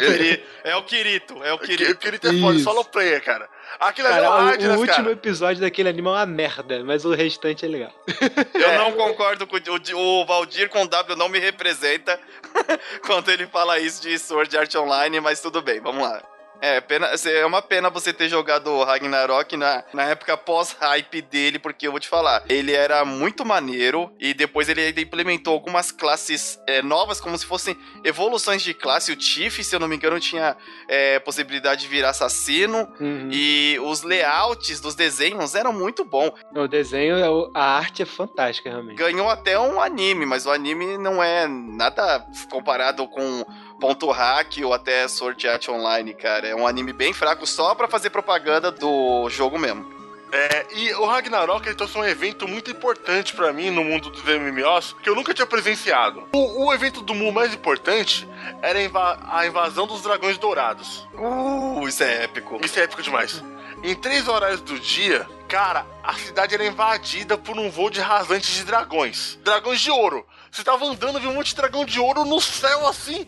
Ele é o Kirito, é o Kirito. eu queria ter foda, Isso. solo player, cara. Aquilo é Cara, o o, o último cara. episódio daquele anime é uma merda, mas o restante é legal. Eu não concordo com o, o Valdir com W não me representa quando ele fala isso de Sword Art Online, mas tudo bem, vamos lá. É, pena, é uma pena você ter jogado o Ragnarok na, na época pós-hype dele, porque eu vou te falar, ele era muito maneiro e depois ele implementou algumas classes é, novas, como se fossem evoluções de classe. O Tiff, se eu não me engano, tinha é, possibilidade de virar assassino Uhum. e os layouts dos desenhos eram muito bons. O desenho, é a arte é fantástica, realmente. ganhou até um anime, mas o anime não é nada comparado com Ponto Hack ou até Sword Art Online, cara. É um anime bem fraco só pra fazer propaganda do jogo mesmo. É, e o Ragnarok ele trouxe um evento muito importante pra mim no mundo dos MMOs que eu nunca tinha presenciado. O, o evento do Mu mais importante era a, inva- a invasão dos dragões dourados. Uh, isso é épico. Isso é épico demais. Em três horários do dia, cara, a cidade era invadida por um voo de rasantes de dragões. Dragões de ouro. Você tava andando, viu um monte de dragão de ouro no céu assim.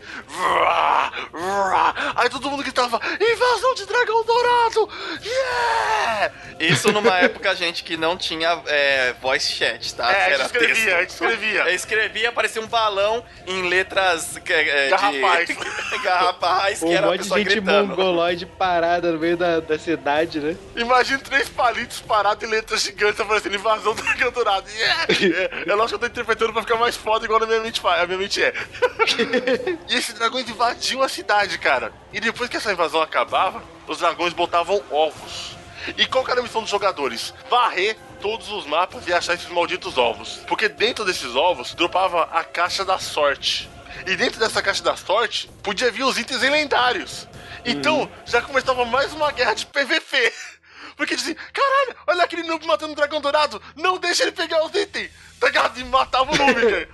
Aí todo mundo gritava: Invasão de dragão dourado! Isso numa época, gente, que não tinha é, voice chat, tá? É, a gente Era escrevia, texto. a gente escrevia. Eu escrevia, aparecia um balão em letras é, de- Garrafais. garrafais, que Um era a monte de pessoa gente gritando. mongoloide parada no meio da, da cidade, né? Imagina três palitos separado em letras gigantes aparecendo invasão do dragão dourado. Yeah! É, é lógico que eu tô interpretando pra ficar mais foda, igual a minha mente, a minha mente é. e esses dragões invadiam a cidade, cara. E depois que essa invasão acabava, os dragões botavam ovos. E qual que era a missão dos jogadores? Varrer todos os mapas e achar esses malditos ovos. Porque dentro desses ovos dropava a caixa da sorte. E dentro dessa caixa da sorte podia vir os itens lendários. Então já começava mais uma guerra de PVP. Porque dizia, caralho, olha aquele noob matando o dragão dourado, não deixa ele pegar os itens. Tá ligado? E matava o noob, cara.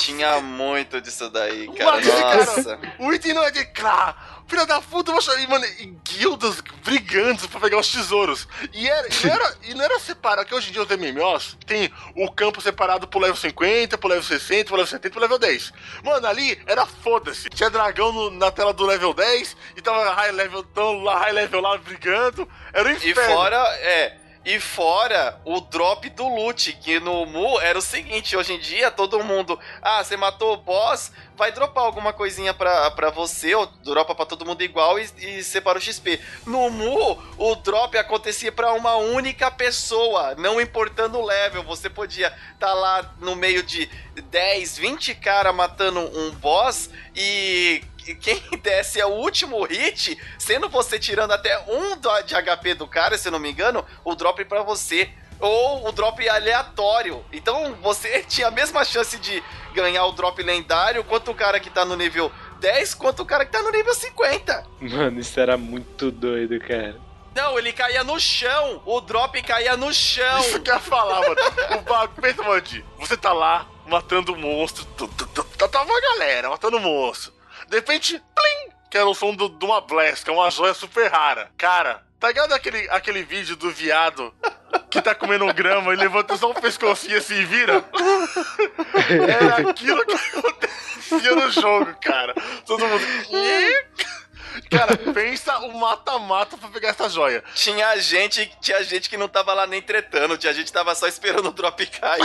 Tinha muito disso daí, cara. Esse Nossa. cara. O item não é de Clá. Filha da puta, eu vou chamar. E, mano, e guildas brigando pra pegar os tesouros. E, era, e, não era, e não era separado, que hoje em dia os MMOs tem o campo separado pro level 50, pro level 60, pro level 70 pro level 10. Mano, ali era foda-se. Tinha dragão no- na tela do level 10 e tava high level, tão lá, high level lá brigando. Era um E inferno. fora, é. E fora o drop do loot, que no Mu era o seguinte, hoje em dia todo mundo, ah, você matou o boss, vai dropar alguma coisinha pra, pra você, ou dropa pra todo mundo igual e, e separa o XP. No Mu, o drop acontecia pra uma única pessoa, não importando o level, você podia tá lá no meio de 10, 20 cara matando um boss e quem desse é o último hit, sendo você tirando até um de HP do cara, se eu não me engano, o drop pra você. Ou o drop aleatório. Então você tinha a mesma chance de ganhar o drop lendário quanto o cara que tá no nível 10, quanto o cara que tá no nível 50. Mano, isso era muito doido, cara. Não, ele caía no chão. O drop caía no chão. Isso que eu ia falar, mano. O bagulho, pensa, Mandi, você tá lá matando o monstro, tá, tá uma galera matando o monstro. De repente, plim, que era o som de uma blast, que é uma joia super rara. Cara, tá ligado aquele, aquele vídeo do viado que tá comendo grama e levanta só o pescocinho assim e vira? Era aquilo que acontecia no jogo, cara. Todo mundo. Cara, pensa o mata-mata pra pegar essa joia. Tinha gente, tinha gente que não tava lá nem tretando, tinha gente que tava só esperando o drop cair.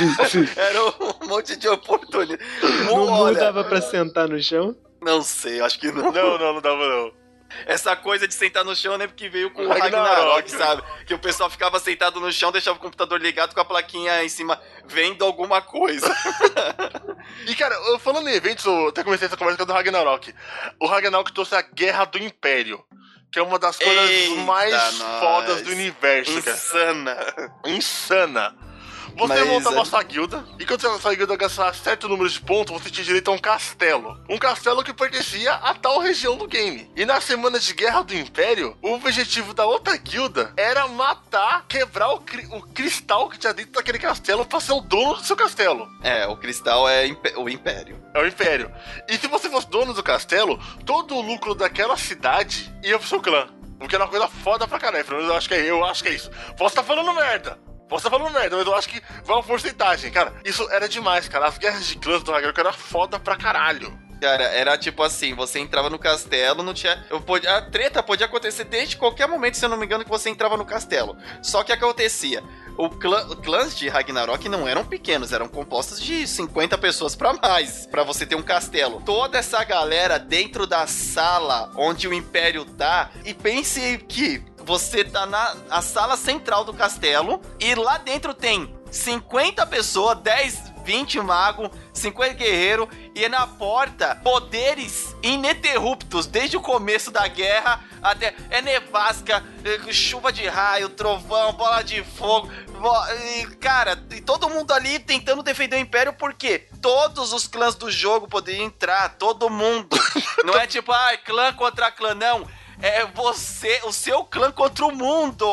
Era um monte de oportunidade. Não Olha, dava pra sentar no chão? Não sei, acho que não. Não, não, não dava não. Essa coisa de sentar no chão, né? Porque veio com o Ragnarok. Ragnarok, sabe? Que o pessoal ficava sentado no chão, deixava o computador ligado com a plaquinha em cima, vendo alguma coisa. E, cara, falando em eventos, eu até comecei essa conversa com o do Ragnarok. O Ragnarok trouxe a Guerra do Império. Que é uma das coisas Eita, mais nós. fodas do universo, cara. Insana. Insana. Você Mas, montava é- a sua guilda, e quando essa guilda alcançasse certo número de pontos, você tinha direito a um castelo. Um castelo que pertencia a tal região do game. E na semana de Guerra do Império, o objetivo da outra guilda era matar, quebrar o, cri- o cristal que tinha dentro daquele castelo pra ser o dono do seu castelo. É, o cristal é impe- o império. É o Império. E se você fosse dono do castelo, todo o lucro daquela cidade ia pro seu clã. O que era uma coisa foda pra caralho. Pelo menos eu acho que é, eu acho que é isso. Posso estar falando merda. Estar falando merda, mas eu acho que vai uma porcentagem, cara. Isso era demais, cara. As guerras de clãs do Ragnarok era foda pra caralho. Cara, era tipo assim, você entrava no castelo, não tinha. Eu podia, a treta podia acontecer desde qualquer momento, se eu não me engano, que você entrava no castelo. Só que acontecia. O clã, clãs de Ragnarok não eram pequenos, eram compostos de 50 pessoas pra mais, pra você ter um castelo. Toda essa galera dentro da sala onde o Império tá, e pense que você tá na a sala central do castelo e lá dentro tem 50 pessoas, 10, 20 magos, 50 guerreiros e na porta poderes ininterruptos desde o começo da guerra até é nevasca, é, chuva de raio, trovão, bola de fogo. e, cara, e todo mundo ali tentando defender o império porque todos os clãs do jogo poderiam entrar, todo mundo. Não é tipo, ah, clã contra clã, não. É você, o seu clã contra o mundo.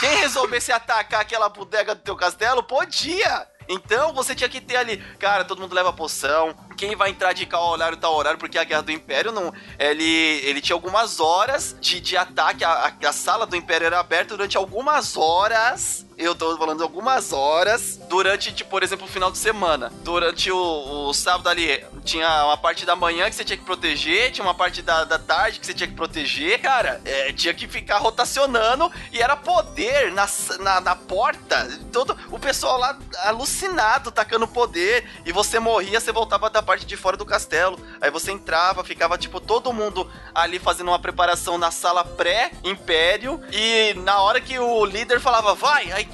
Quem resolvesse atacar aquela bodega do teu castelo, podia. Então você tinha que ter ali, cara, todo mundo leva poção. Quem vai entrar de tal horário, tal horário, porque a Guerra do Império não. Ele, ele tinha algumas horas de, de ataque. A, a- a sala do Império era aberta durante algumas horas. eu tô falando algumas horas durante, tipo, por exemplo, o final de semana. Durante o, o sábado ali, tinha uma parte da manhã que você tinha que proteger, tinha uma parte da, da tarde que você tinha que proteger. Cara, é, tinha que ficar rotacionando e era poder na, na, na porta. Todo o pessoal lá alucinado, tacando poder. E você morria, você voltava da parte de fora do castelo. Aí você entrava, ficava, tipo, todo mundo ali fazendo uma preparação na sala pré-império. E na hora que o líder falava, vai, aí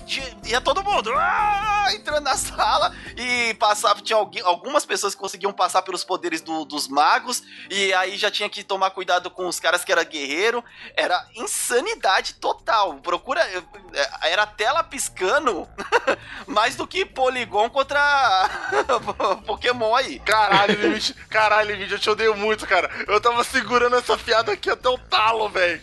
ia todo mundo ah, entrando na sala e passava. Tinha algumas pessoas que conseguiam passar pelos poderes do- dos magos. E aí já tinha que tomar cuidado com os caras que era guerreiro. Era insanidade total. Procura. é, Era tela piscando mais do que Polygon contra Pokémon aí. Caralho, Limite, caralho, Limite, eu te odeio muito, cara. Eu tava segurando essa piada aqui até o talo, velho.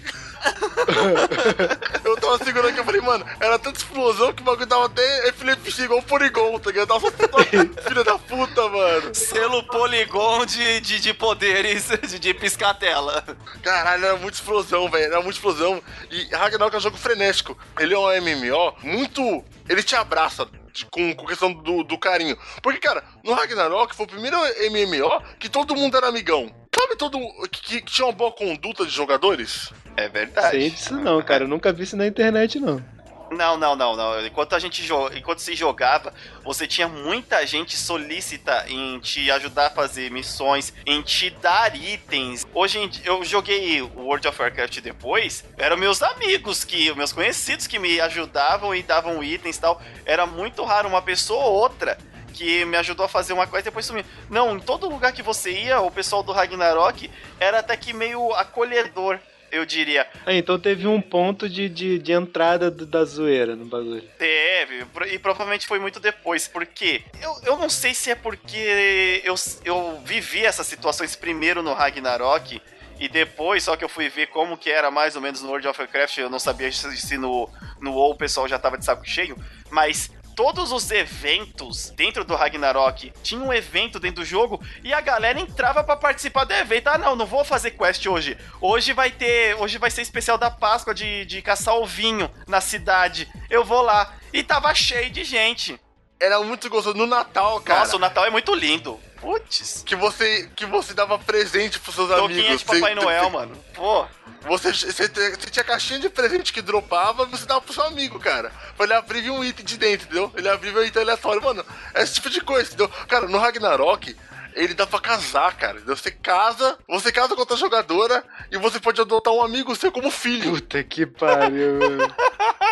eu tava segurando aqui, eu falei, mano, era tanta explosão que o bagulho dava até epilepsia, igual o Porygon, tá ligado? Tava filha da puta, mano. Selo Polygon de, de, de poderes de, de piscar a tela. Caralho, era muita explosão, velho. Era muita explosão. E Ragnarok é um jogo frenético. Ele é um MMO muito. Ele te abraça com, com questão do, do carinho. Porque, cara, no Ragnarok foi o primeiro MMO que todo mundo era amigão. Sabe todo. que, que tinha uma boa conduta de jogadores? É verdade. Sei disso não, cara. Eu nunca vi isso na internet, não. Não, não, não, não. Enquanto a gente jo... enquanto se jogava, você tinha muita gente solícita em te ajudar a fazer missões, em te dar itens. Hoje em eu joguei World of Warcraft depois, eram meus amigos que, meus conhecidos que me ajudavam e davam itens e tal. Era muito raro uma pessoa ou outra que me ajudou a fazer uma coisa e depois sumiu. Não, em todo lugar que você ia, o pessoal do Ragnarok era até que meio acolhedor, eu diria. Ah, então teve um ponto de, de, de entrada do- da zoeira no bagulho. Teve, e provavelmente foi muito depois, porque eu, eu não sei se é porque eu, eu vivi essas situações primeiro no Ragnarok e depois só que eu fui ver como que era mais ou menos no World of Warcraft, eu não sabia se se no, no WoW o pessoal já tava de saco cheio, mas todos os eventos dentro do Ragnarok, tinha um evento dentro do jogo e a galera entrava pra participar do evento. Ah, não, não vou fazer quest hoje. Hoje vai ter, hoje vai ser especial da Páscoa de, de caçar o vinho na cidade. Eu vou lá. E tava cheio de gente. Era muito gostoso. No Natal, cara. Nossa, o Natal é muito lindo. Putz. Que você, que você dava presente pros seus Toquinha amigos. de Papai Você- Noel, você- mano. Pô. Você, você, você tinha caixinha de presente que dropava e você dava pro seu amigo, cara. Pra ele abrir vir um item de dentro, entendeu? Ele abria um item aleatório. Mano, é esse tipo de coisa, entendeu? Cara, no Ragnarok, ele dá pra casar, cara. Você casa, você casa com outra jogadora e você pode adotar um amigo seu como filho. Puta que pariu.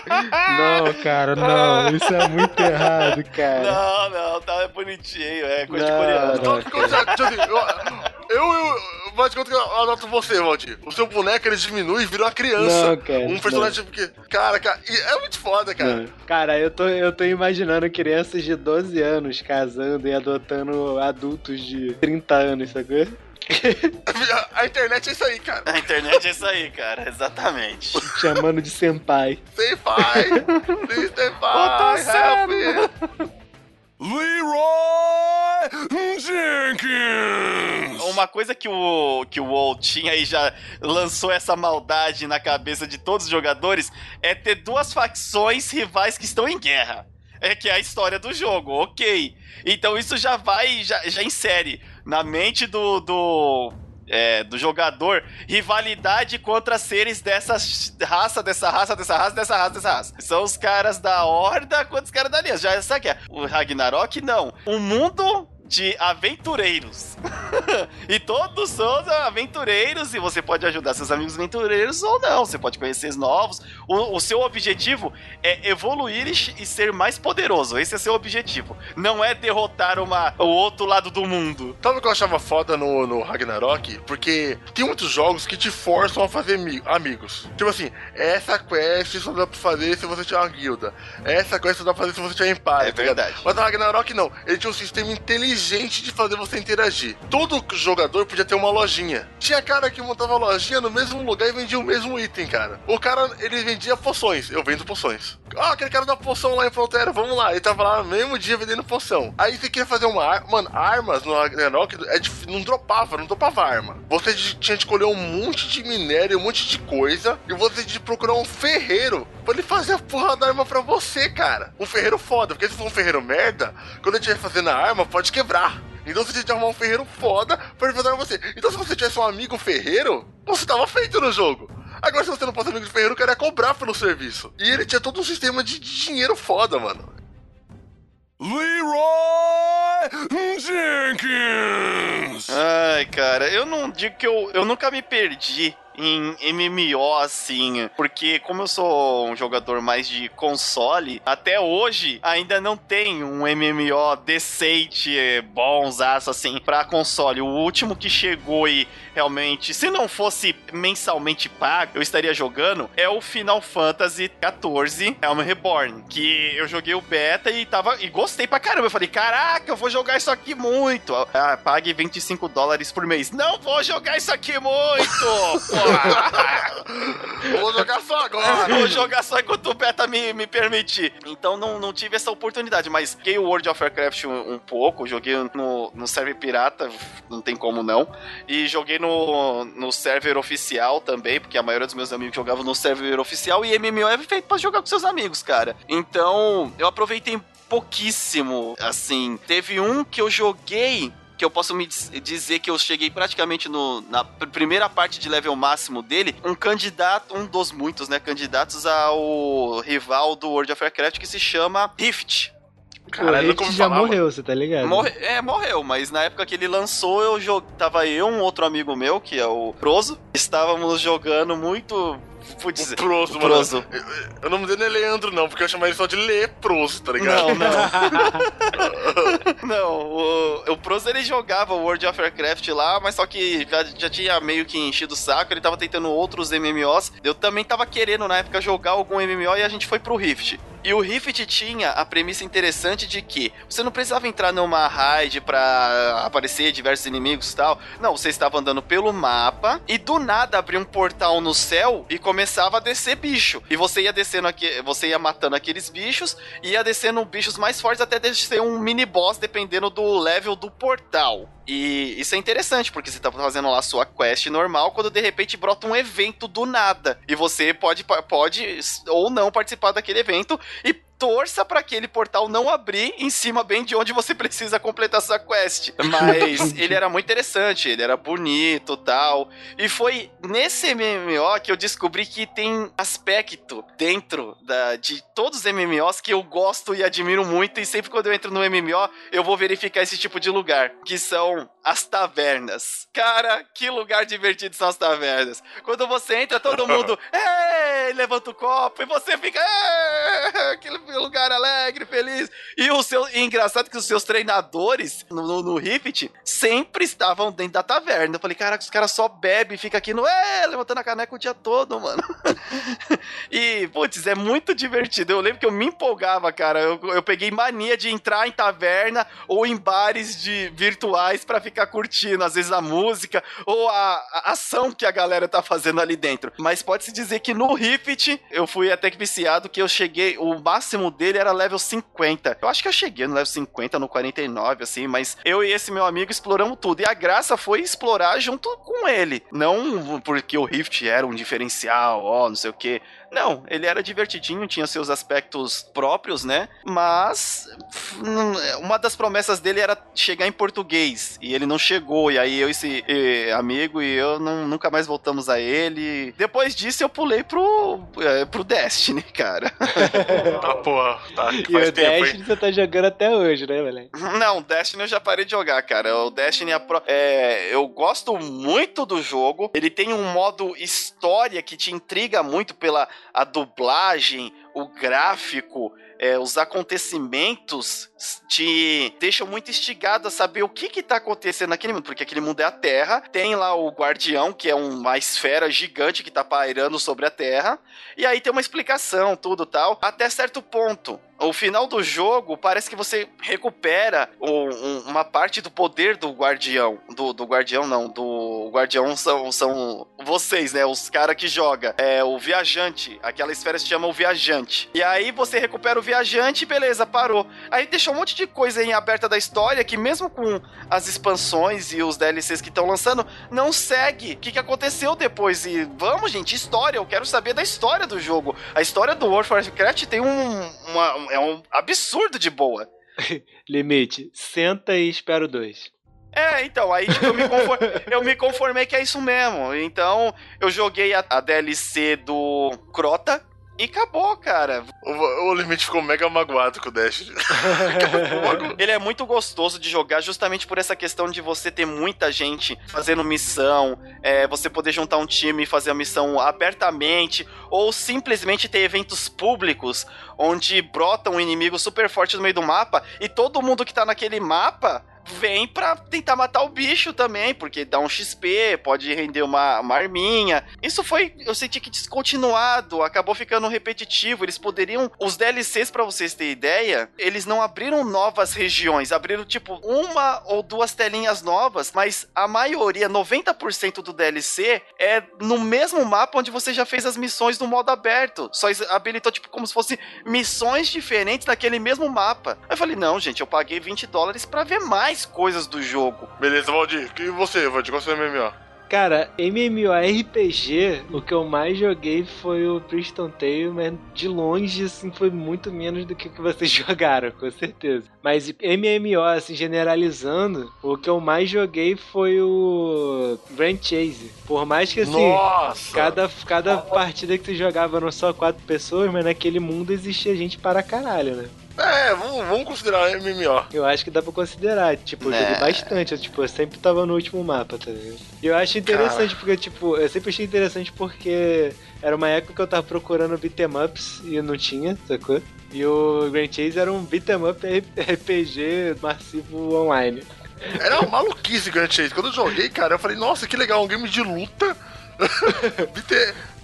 não, cara, não. Isso é muito errado, cara. Não, não, tá bonitinho. É coisa de Não, coreano. não. Coisa- tipo assim, eu, eu, eu, mas conta que eu adoto você, Valdir. O seu boneco ele diminui e vira uma criança. Não, cara, um personagem que. Cara, cara, e é muito foda, cara. Não. Cara, eu tô, eu tô imaginando crianças de 12 anos casando e adotando adultos de 30 anos, sacou? A internet é isso aí, cara. A internet é isso aí, cara. Exatamente. Chamando de senpai. Bye. Please bye. Help me. Leroy Jenkins! Uma coisa que o, que o WoW tinha e já lançou essa maldade na cabeça de todos os jogadores é ter duas facções rivais que estão em guerra. É que é a história do jogo, ok. Então isso já vai, já, já insere na mente do, do, é, do jogador rivalidade contra seres dessa raça, dessa raça, dessa raça, dessa raça, dessa raça. São os caras da Horda contra os caras da Aliança. Já sabe que é? O Ragnarok, não. Um mundo de aventureiros. e todos são aventureiros e você pode ajudar seus amigos aventureiros ou não. Você pode conhecer novos. O, o seu objetivo é evoluir e, e ser mais poderoso. Esse é seu objetivo. Não é derrotar uma, o outro lado do mundo. Sabe o que eu achava foda no, no Ragnarok? Porque tem muitos jogos que te forçam a fazer mi- amigos. Tipo assim, essa quest só dá pra fazer se você tiver uma guilda. Essa quest só dá pra fazer se você tiver empire. É tá ligado? verdade. Mas no Ragnarok não. Ele tinha um sistema inteligente de fazer você interagir. Todo jogador podia ter uma lojinha. Tinha cara que montava lojinha no mesmo lugar e vendia o mesmo item, cara. O cara, ele vendia poções. Eu vendo poções. Ah, aquele cara da poção lá em Fronteira, vamos lá. Ele tava lá no mesmo dia vendendo poção. Aí você queria fazer uma arma. Mano, armas no Ragnarok é não dropava, não dropava arma. Você tinha de escolher um monte de minério, um monte de coisa. E você tinha de procurar um ferreiro pra ele fazer a porra da arma pra você, cara. Um ferreiro foda, porque se for um ferreiro merda, quando ele estiver fazendo a arma, pode quebrar. Então você tinha de arrumar um ferreiro foda pra ele fazer pra você. Então se você tivesse um amigo ferreiro, você tava feito no jogo. Agora se você não fosse amigo de ferreiro, o cara ia cobrar pelo serviço. E ele tinha todo um sistema de de dinheiro foda, mano. Leroy Jenkins. Ai, cara, eu não digo que eu, eu nunca me perdi em MMO assim, porque como eu sou um jogador mais de console, até hoje ainda não tem um MMO decente, bonsaço assim, pra console. O último que chegou e realmente, se não fosse mensalmente pago, eu estaria jogando, é o Final Fantasy XIV Realm Reborn, que eu joguei o beta e tava e gostei pra caramba. Eu falei, caraca, eu vou jogar isso aqui muito. Ah, pague 25 dólares por mês. Não vou jogar isso aqui muito! Vou jogar só agora. Vou jogar só enquanto o beta me, me permitir. Então não, não tive essa oportunidade, mas joguei o World of Warcraft um, um pouco, joguei no, no server pirata, não tem como não. E joguei no, no server oficial também, porque a maioria dos meus amigos jogavam no server oficial e MMO é feito pra jogar com seus amigos, cara. Então eu aproveitei pouquíssimo, assim. Teve um que eu joguei que eu posso me diz- dizer que eu cheguei praticamente no, na pr- primeira parte de level máximo dele, um candidato, um dos muitos, né, candidatos ao rival do World of Warcraft que se chama Rift. Caralho, o nunca Rift ouvi já falar, mano. morreu, você tá ligado? Morre- é, morreu, mas na época que ele lançou, eu jo- tava eu, um outro amigo meu, que é o Proso, estávamos jogando muito. Putz, O Proso, o mano. Proso. O nome dele não é Leandro, não, porque eu chamo ele só de Leproso, tá ligado? Não, não. não, o, o Pros ele jogava o World of Warcraft lá, mas só que já, já tinha meio que enchido o saco, ele tava tentando outros MMOs. Eu também tava querendo na época jogar algum MMO e a gente foi pro Rift. E o Rift tinha a premissa interessante de que você não precisava entrar numa raid pra aparecer diversos inimigos e tal. Não, você estava andando pelo mapa e do nada abria um portal no céu e começava a descer bicho. E você ia descendo aqui, você ia matando aqueles bichos e ia descendo bichos mais fortes até descer um mini boss dependendo do level do portal. E isso é interessante, porque você tá fazendo lá a sua quest normal, quando de repente brota um evento do nada. E você pode, pode ou não participar daquele evento e torça para aquele portal não abrir em cima bem de onde você precisa completar sua quest. Mas ele era muito interessante, ele era bonito tal. E foi nesse MMO que eu descobri que tem aspecto dentro da, de todos os MMOs que eu gosto e admiro muito. E sempre quando eu entro no MMO, eu vou verificar esse tipo de lugar, que são as tavernas. Cara, que lugar divertido são as tavernas. Quando você entra, todo mundo levanta o copo e você fica lugar alegre, feliz. E o seu e engraçado que os seus treinadores no, no, no Rift sempre estavam dentro da taverna. Eu falei, cara, os caras só bebem e fica aqui no "É", levantando a caneca o dia todo, mano. e, putz, é muito divertido. Eu lembro que eu me empolgava, cara. Eu, eu peguei mania de entrar em taverna ou em bares de virtuais pra ficar curtindo, às vezes a música ou a, a ação que a galera tá fazendo ali dentro. Mas pode-se dizer que no Rift eu fui até que viciado, que eu cheguei, o máximo dele era level 50. Eu acho que eu cheguei no level 50, no 49, assim, mas eu e esse meu amigo exploramos tudo. E a graça foi explorar junto com ele. Não porque o Rift era um diferencial, ó, não sei o que. Não, ele era divertidinho, tinha seus aspectos próprios, né? Mas hum, uma das promessas dele era chegar em português. E ele não chegou. E aí eu, esse eh, amigo e eu não- nunca mais voltamos a ele. Depois disso eu pulei pro, eh, pro Destiny, cara. Tá, porra. Tá, E faz o tempo, hein? Destiny você tá jogando até hoje, né, velho? Não, Destiny eu já parei de jogar, cara. O Destiny é, pro- é, eu gosto muito do jogo. Ele tem um modo história que te intriga muito pela a dublagem, o gráfico, é, os acontecimentos te deixam muito instigado a saber o que que tá acontecendo naquele mundo, porque aquele mundo é a Terra, tem lá o Guardião, que é uma esfera gigante que tá pairando sobre a Terra, e aí tem uma explicação, tudo tal, até certo ponto. O final do jogo parece que você recupera o- um- uma parte do poder do guardião. Do, do guardião, não. Do guardião são, são vocês, né? Os caras que joga. É o viajante. Aquela esfera se chama o viajante. E aí você recupera o viajante, beleza, parou. Aí deixou um monte de coisa em aberta da história que, mesmo com as expansões e os DLCs que estão lançando, não segue o que, que aconteceu depois. E vamos, gente, história. Eu quero saber da história do jogo. A história do World of Warcraft tem um, uma- é um absurdo de boa. Limite, senta e espera o dois. É, então, aí tipo, eu, me confor- eu me conformei que é isso mesmo. Então, eu joguei a, a DLC do Crota e acabou, cara. O, o Limite ficou mega magoado com o Dash. Ele é muito gostoso de jogar justamente por essa questão de você ter muita gente fazendo missão, é, você poder juntar um time e fazer a missão abertamente, ou simplesmente ter eventos públicos onde brota um inimigo super forte no meio do mapa e todo mundo que tá naquele mapa vem pra tentar matar o bicho também, porque dá um XP, pode render uma, uma arminha. Isso foi, eu senti que descontinuado, acabou ficando repetitivo. Eles poderiam, os DLCs, pra vocês terem ideia, eles não abriram novas regiões, abriram tipo uma ou duas telinhas novas, mas a maioria, 90% do DLC é no mesmo mapa onde você já fez as missões no modo aberto. Só habilitou tipo como se fosse missões diferentes naquele mesmo mapa. Aí eu falei, não, gente, eu paguei 20 dólares pra ver mais coisas do jogo. Beleza, Valdir. E você, Valdir? Qual é o seu MMO? Cara, MMORPG, o que eu mais joguei foi o Priston Tale, mas de longe, assim, foi muito menos do que o que vocês jogaram, com certeza. Mas MMO, assim, generalizando, o que eu mais joguei foi o Grand Chase. Por mais que, assim, Nossa! cada, cada partida que você jogava eram só quatro pessoas, mas naquele mundo existia gente para caralho, né? É, vamos, vamos considerar MMO. Eu acho que dá pra considerar. Tipo, eu joguei Né. bastante. Eu, tipo, eu sempre tava no último mapa, tá ligado? E eu acho interessante porque, tipo, eu sempre achei interessante porque era uma época que eu tava procurando beat'em ups e não tinha, sacou? E o Grand Chase era um beat'em up RPG massivo online. Era uma maluquice Grand Chase. Quando eu joguei, cara, eu falei, nossa, que legal, um game de luta.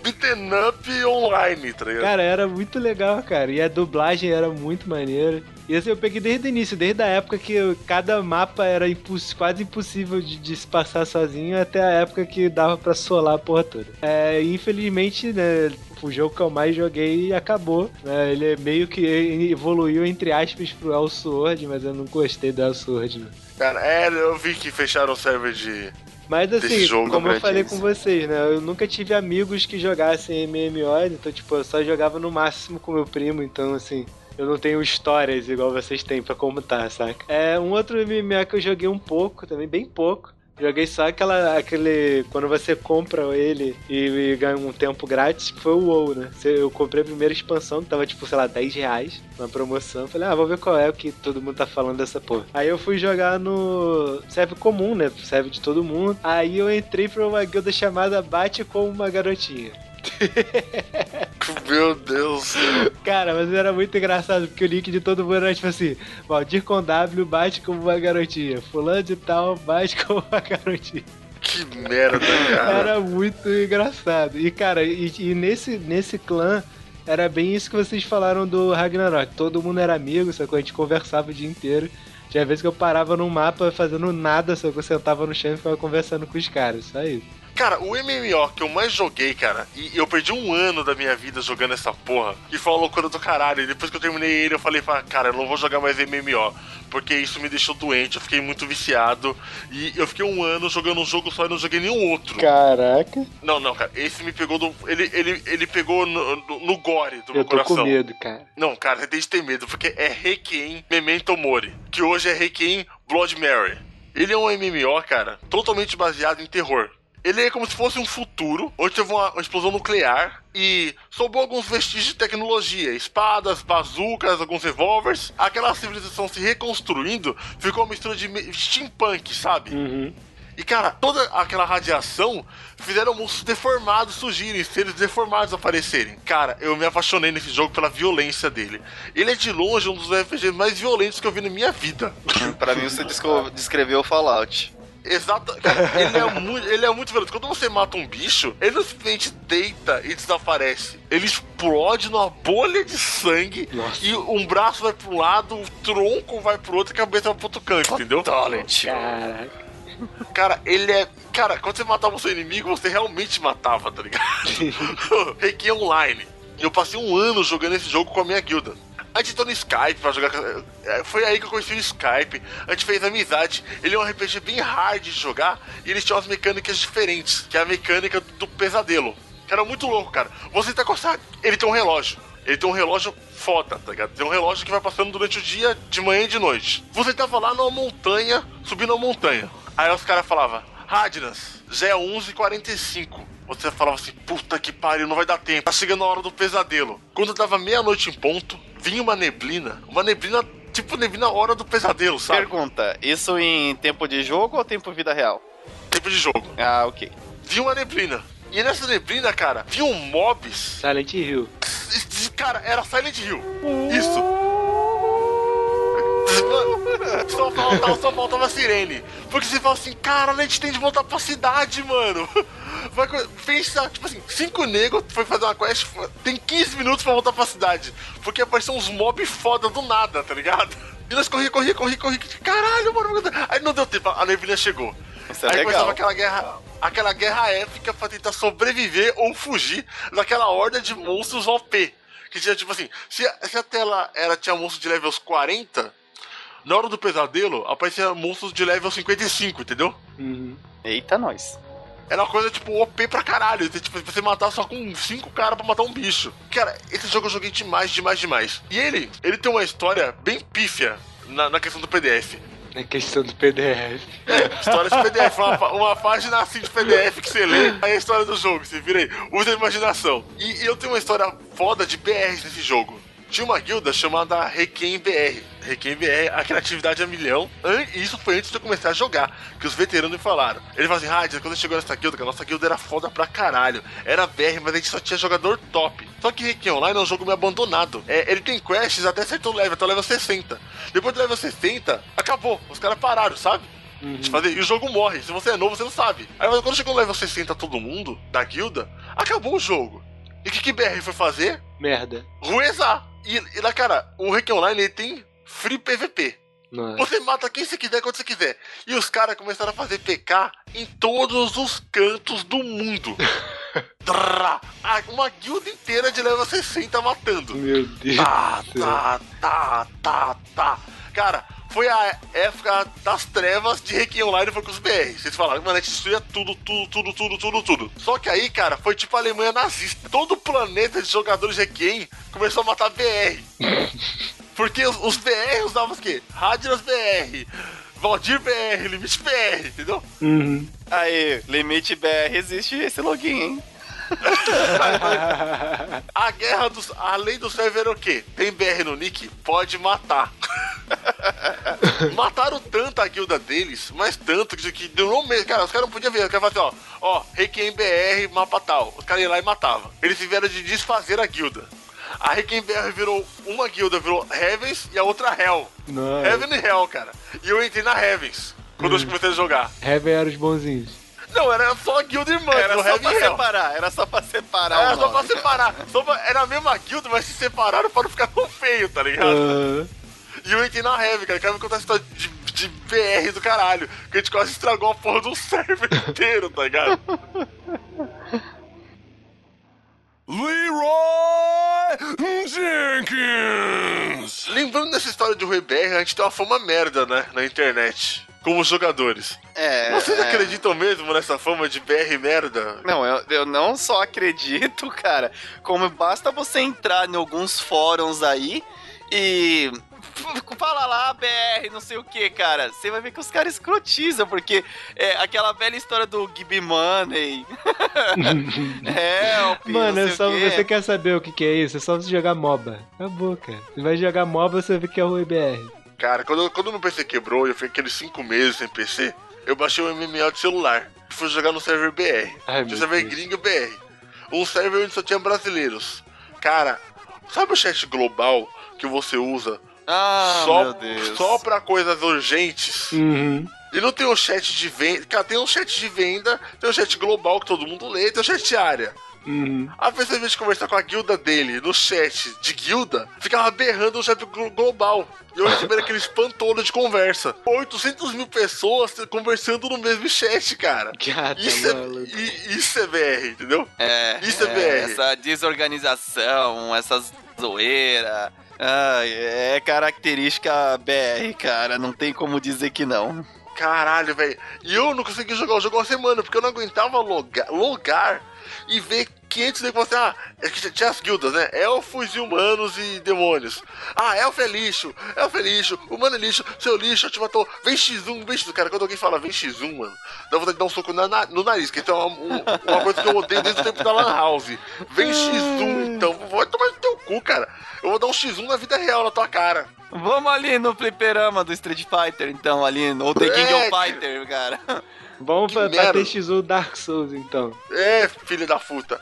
Beaten up online, tá ligado? Cara, era muito legal, cara. E a dublagem era muito maneira. E assim, eu peguei desde o início, desde a época que eu- cada mapa era imposs- quase impossível de, de se passar sozinho, até a época que dava pra solar a porra toda. É, infelizmente, né, o jogo que eu mais joguei acabou. né, ele meio que evoluiu, entre aspas, pro El Sword, mas eu não gostei do El Sword, né. Cara, é, eu vi que fecharam o server de. Mas assim, como eu falei com vocês, né? Eu nunca tive amigos que jogassem MMOs, então, tipo, eu só jogava no máximo com meu primo, então, assim. Eu não tenho histórias igual vocês têm pra contar, saca? É um outro MMO que eu joguei um pouco, também bem pouco. Joguei só aquela, aquele. Quando você compra ele e, e ganha um tempo grátis, foi o WoW, né? Eu comprei a primeira expansão, que tava tipo, sei lá, 10 reais na promoção. Falei, ah, vou ver qual é o que todo mundo tá falando dessa porra. Aí eu fui jogar no serve comum, né? Serve de todo mundo. Aí eu entrei pra uma guilda chamada Bate com uma garotinha. Meu Deus. Cara, mas era muito engraçado, porque o link de todo mundo era tipo assim: Valdir com W bate com uma garotinha. Fulano de tal bate com uma garotinha. Que merda, cara. Era muito engraçado. E, cara, e, e nesse, nesse clã era bem isso que vocês falaram do Ragnarok. Todo mundo era amigo, sacou? A gente conversava o dia inteiro. Tinha vezes que eu parava no mapa fazendo nada, só que eu sentava no chão e ficava conversando com os caras. Só isso. Cara, o MMO que eu mais joguei, cara, e eu perdi um ano da minha vida jogando essa porra, e foi uma loucura do caralho. E depois que eu terminei ele, eu falei, pra- cara, eu não vou jogar mais MMO, porque isso me deixou doente, eu fiquei muito viciado, e eu fiquei um ano jogando um jogo só e não joguei nenhum outro. Caraca. Não, não, cara, esse me pegou do. Ele, ele, ele pegou no, no, no gore do meu Eu tô coração. com medo, cara. Não, cara, você tem de ter medo, porque é Requiem Memento Mori, que hoje é Requiem Blood Mary. Ele é um MMO, cara, totalmente baseado em terror. Ele é como se fosse um futuro, onde teve uma, uma explosão nuclear e sobrou alguns vestígios de tecnologia, espadas, bazucas, alguns revólveres. Aquela civilização se reconstruindo ficou uma mistura de steampunk, sabe? Uhum. E cara, toda aquela radiação fizeram monstros deformados surgirem, seres deformados aparecerem. Cara, eu me apaixonei nesse jogo pela violência dele. Ele é de longe um dos RPGs mais violentos que eu vi na minha vida. Pra mim, você descreveu o Fallout. Exato. Cara, ele é muito, ele é muito violento. Quando você mata um bicho, ele não simplesmente deita e desaparece. Ele explode numa bolha de sangue Nossa. e um braço vai pro lado, o tronco vai pro outro e a cabeça vai pro outro canto, entendeu? Caraca. Cara, ele é. Cara, quando você matava o seu inimigo, você realmente matava, tá ligado? Reiki Online. Eu passei um ano jogando esse jogo com a minha guilda. A gente entrou no Skype pra jogar. é, Foi aí que eu conheci o Skype. A gente fez amizade. Ele é um RPG bem hard de jogar e eles tinham umas mecânicas diferentes, que é a mecânica do pesadelo. Que era muito louco, cara. Você tá essa. Ele tem um relógio. Ele tem um relógio foda, tá ligado? Tem um relógio que vai passando durante o dia, de manhã e de noite. Você tava lá numa montanha, subindo uma montanha. Aí os caras falavam, Radnas, já é 11h45. Você falava assim, puta que pariu, não vai dar tempo. Tá chegando a hora do pesadelo. Quando dava meia-noite em ponto, vinha uma neblina. Uma neblina, tipo neblina hora do pesadelo, sabe? Pergunta, isso em tempo de jogo ou tempo vida real? Tempo de jogo. Ah, ok. Vinha uma neblina. E nessa neblina, cara, vinham mobs. Silent Hill. Cara, era Silent Hill. Isso. Mano, Só faltava, só faltava sirene. Porque você fala assim, cara, a gente tem de voltar pra cidade, mano. Vai, pensa, tipo assim, cinco negros foi fazer uma quest, tem 15 minutos pra voltar pra cidade. Porque apareceu uns mobs foda do nada, tá ligado? E nós corria, corria, corria, corria. Caralho, mano. Aí não deu tempo, a neblina chegou. Isso é Aí legal. começava aquela guerra, aquela guerra épica pra tentar sobreviver ou fugir daquela horda de monstros OP. Que tinha, tipo assim, se a, se a tela era, tinha monstros de levels 40, na hora do pesadelo aparecia monstros de level 55, entendeu? Uhum. Eita, nós. Era uma coisa, tipo, OP pra caralho. Tipo, você matar só com cinco caras pra matar um bicho. Cara, esse jogo eu joguei demais, demais, demais. E ele, ele tem uma história bem pífia na, na questão do PDF. Na questão do PDF. História de PDF, uma, uma página assim de PDF que você lê, aí é a história do jogo, você vira aí, usa a imaginação. E, e eu tenho uma história foda de BR nesse jogo. Tinha uma guilda chamada Requiem BR. Requiem BR, a criatividade é milhão. E isso foi antes de eu começar a jogar, que os veteranos me falaram. Eles falaram assim, Rádio, quando chegou nessa guilda, que a nossa guilda era foda pra caralho. Era BR, mas a gente só tinha jogador top. Só que Requiem Online é um jogo meio abandonado. É, ele tem quests até certo level, até o level 60. Depois do level 60, acabou. Os caras pararam, sabe? de fazer, e o jogo morre. Se você é novo, você não sabe. Aí quando chegou no level 60 todo mundo, da guilda, acabou o jogo. E o que, que BR foi fazer? Merda. Ruezar. E, e lá, cara, o Hack Online ele tem free PVP. Nossa. Você mata quem você quiser, quando você quiser. E os caras começaram a fazer PK em todos os cantos do mundo. Trá. Uma guilda inteira de level 60 matando. Meu Deus. Tá, tá, tá, tá, tá. Cara, foi a época das trevas de Requiem Online foi com os BR. Vocês falaram, mano, a gente destruía tudo, tudo, tudo, tudo, tudo, tudo. Só que aí, cara, foi tipo a Alemanha nazista. Todo o planeta de jogadores de Requiem começou a matar BR. Porque os, os BR usavam o quê? Radinas BR, Valdir BR, Limite BR, entendeu? Uhum. Aí, limite BR existe esse login, hein? A guerra dos. A lei do server é o quê? Tem BR no nick? Pode matar. Mataram tanto a guilda deles, mas tanto que, que durou um mês. Cara, os caras não podiam ver. Os caras assim, ó, ó, Requiem BR, mapa tal. Os caras iam lá e matavam. Eles tiveram de desfazer a guilda. A Requiem BR virou uma guilda, virou Heavens e a outra Hell. Nossa. Heaven e Hell, cara. E eu entrei na Heavens quando eu comecei a jogar. Heaven era os bonzinhos. Não, era só a guilda irmã, Era do só Heaven pra Hell. separar, era só pra separar. Era só pra separar. Só pra- Era a mesma guilda, mas se separaram pra não ficar tão feio, tá ligado? Aham. E eu entrei na Heavy, cara. Quero me contar a história de, de BR do caralho. Que a gente quase estragou a porra do server inteiro, tá ligado? Leroy Jenkins! Lembrando dessa história de Rui BR, a gente tem uma fama merda, né? Na internet. Como jogadores. É, Vocês é. acreditam mesmo nessa fama de BR merda? Não, eu, eu não só acredito, cara, como basta você entrar em alguns fóruns aí e fala lá, BR, não sei o que, cara. Você vai ver que os caras escrotizam, porque é aquela velha história do Gibi Money. Help, Mano, é só, você quer saber o que, que é isso? É só você jogar MOBA. Acabou, cara. Você vai jogar MOBA, você vê que é o IBR. Cara, quando, quando meu PC quebrou, eu fiquei aqueles 5 meses sem PC, eu baixei o MMO de celular. Fui jogar no server BR. Ai, no server Deus. gringo BR. Um server onde só tinha brasileiros. Cara, sabe o chat global que você usa Ah, só, meu Deus. só pra coisas urgentes? Uhum. E não tem um chat de venda. Cara, tem um chat de venda, tem um chat global que todo mundo lê, tem um chat área. Uhum. A pessoa, em vez de conversar com a guilda dele no chat de guilda, ficava berrando no chat glo- global. E eu recebi aquele espantoso de conversa. 800 mil pessoas conversando no mesmo chat, cara. Gata, Isso é, i- isso é BR, entendeu? É, Isso é BR. essa desorganização, essa zoeira. Ai, é característica BR, cara. Não tem como dizer que não. Caralho, velho. E eu não consegui jogar o jogo uma semana, porque eu não aguentava logar, logar e ver 500 negócios. Assim, ah, é que tinha as guildas, né? Elfos e humanos e demônios. Ah, elfo é lixo, elfo é lixo, humano é lixo, seu lixo, te matou. Vem X1, vem X1. Cara, quando alguém fala vem X1, mano, dá vontade de dar um soco na- na- no nariz, que isso é uma, um- uma coisa que eu odeio desde o tempo da Lan House. Vem X1, então, vai tomar no teu cu, cara. Eu vou dar um X1 na vida real na tua cara. Vamos ali no fliperama do Street Fighter, então, ali no The King É, of Fighter, cara. Vamos pra, pra merda. ter X1 Dark Souls, então. É, filho da puta.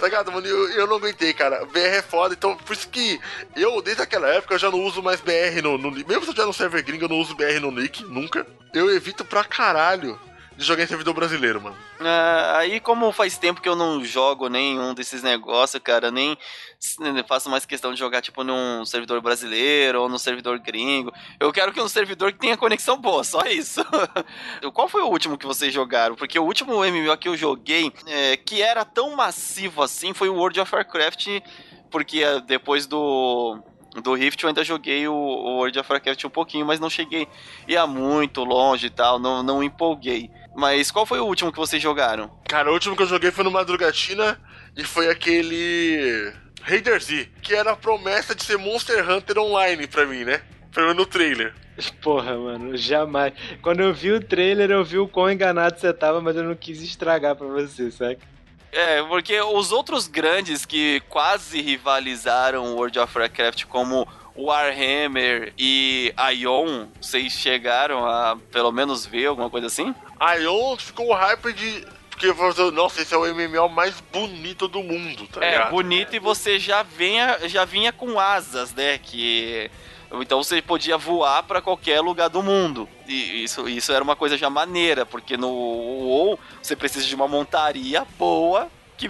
Tá ligado, mano? Eu, eu não aguentei, cara. BR é foda, então por isso que eu, desde aquela época, eu já não uso mais BR no, no Mesmo se eu estiver no server gringo, eu não uso BR no Nick, nunca. Eu evito pra caralho de jogar em servidor brasileiro, mano. Ah, aí, como faz tempo que eu não jogo nenhum desses negócios, cara, nem nem faço mais questão de jogar, tipo, num servidor brasileiro ou num servidor gringo. Eu quero que um servidor que tenha conexão boa, só isso. Qual foi o último que vocês jogaram? Porque o último MMO que eu joguei, é, que era tão massivo assim, foi o World of Warcraft, porque é, depois do. Do Rift eu ainda joguei o World of Warcraft um pouquinho, mas não cheguei. Ia muito longe e tal, não, não empolguei. Mas qual foi o último que vocês jogaram? Cara, o último que eu joguei foi no Madrugatina e foi aquele. Raider Z, que era a promessa de ser Monster Hunter online pra mim, né? Pelo menos no trailer. Porra, mano, jamais. Quando eu vi o trailer, eu vi o quão enganado você tava, mas eu não quis estragar pra você, saca? É, porque os outros grandes que quase rivalizaram o World of Warcraft, como Warhammer e Ion, vocês chegaram a pelo menos ver alguma coisa assim? Ion ficou hype de. Porque assim, nossa, esse é o MMO mais bonito do mundo, tá É, ligado? bonito e você já vinha, já vinha com asas, né? Que então você podia voar pra qualquer lugar do mundo. E isso, isso era uma coisa já maneira, porque no WoW você precisa de uma montaria boa. Que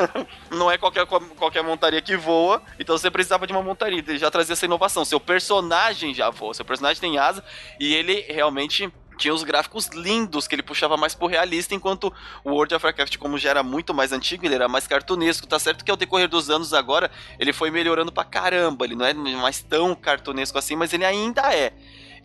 não é qualquer, qualquer montaria que voa, então você precisava de uma montaria. Ele já trazia essa inovação. Seu personagem já voa, seu personagem tem asa e ele realmente tinha os gráficos lindos, que ele puxava mais pro realista, enquanto o World of Warcraft, como já era muito mais antigo, ele era mais cartunesco. Tá certo que ao decorrer dos anos agora, ele foi melhorando pra caramba. Ele não é mais tão cartunesco assim, mas ele ainda é.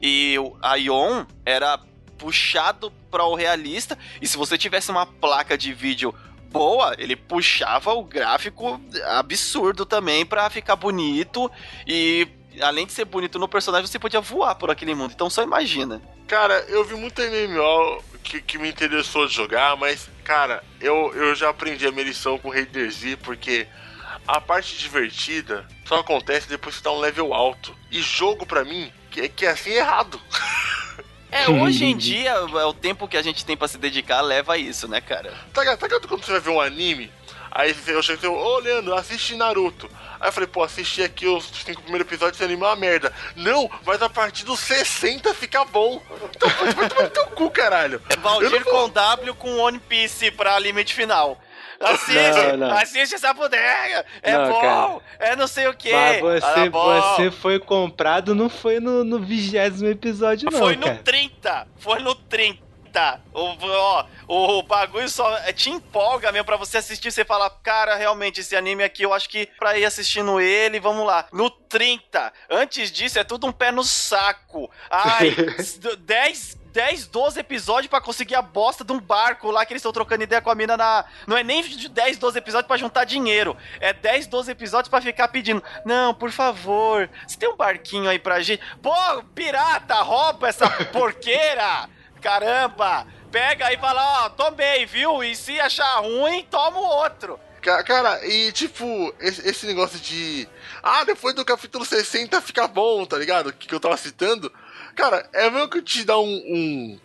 E o Ion era puxado para o realista, e se você tivesse uma placa de vídeo boa, ele puxava o gráfico absurdo também pra ficar bonito e além de ser bonito no personagem, você podia voar por aquele mundo. Então só imagina. Cara, eu vi muito MMO que, que me interessou de jogar, mas, cara, eu, eu já aprendi a minha lição com Raider Z, porque a parte divertida só acontece depois que tá um level alto. E jogo pra mim, que, que é assim errado. É, hoje em dia, é o tempo que a gente tem pra se dedicar leva a isso, né, cara? Tá? Tá ligado quando você vai ver um anime? Aí eu chego e ô Leandro, assiste Naruto. Aí eu falei, pô, assisti aqui os cinco primeiros episódios e anime é uma merda. Não, mas a partir dos 60 fica bom. Então vai tomar no teu cu, caralho. É Valdir com W com One Piece pra limite final. Assiste, Não, não. assiste essa bodega. É Não, bom, cara. é não sei o que. Mas você, você foi comprado, não foi no, no vigésimo episódio, não, Foi no cara. 30, foi no 30. O, ó, o bagulho só te empolga mesmo pra você assistir. Você fala, cara, realmente, esse anime aqui eu acho que pra ir assistindo ele, vamos lá. No 30, antes disso é tudo um pé no saco. Ai, 10. 10, 12 episódios pra conseguir a bosta de um barco lá que eles estão trocando ideia com a mina na. Não é nem de 10, 12 episódios pra juntar dinheiro. É 10, 12 episódios pra ficar pedindo. Não, por favor, você tem um barquinho aí pra gente. Pô, pirata, rouba essa porqueira! Caramba! Pega aí e fala, ó, tomei, viu? E se achar ruim, toma o outro. Ca- Cara, e tipo, esse, negócio de. Ah, depois do capítulo 60 fica bom, tá ligado? Que, que eu tava citando. Cara, é mesmo que te dá um, um,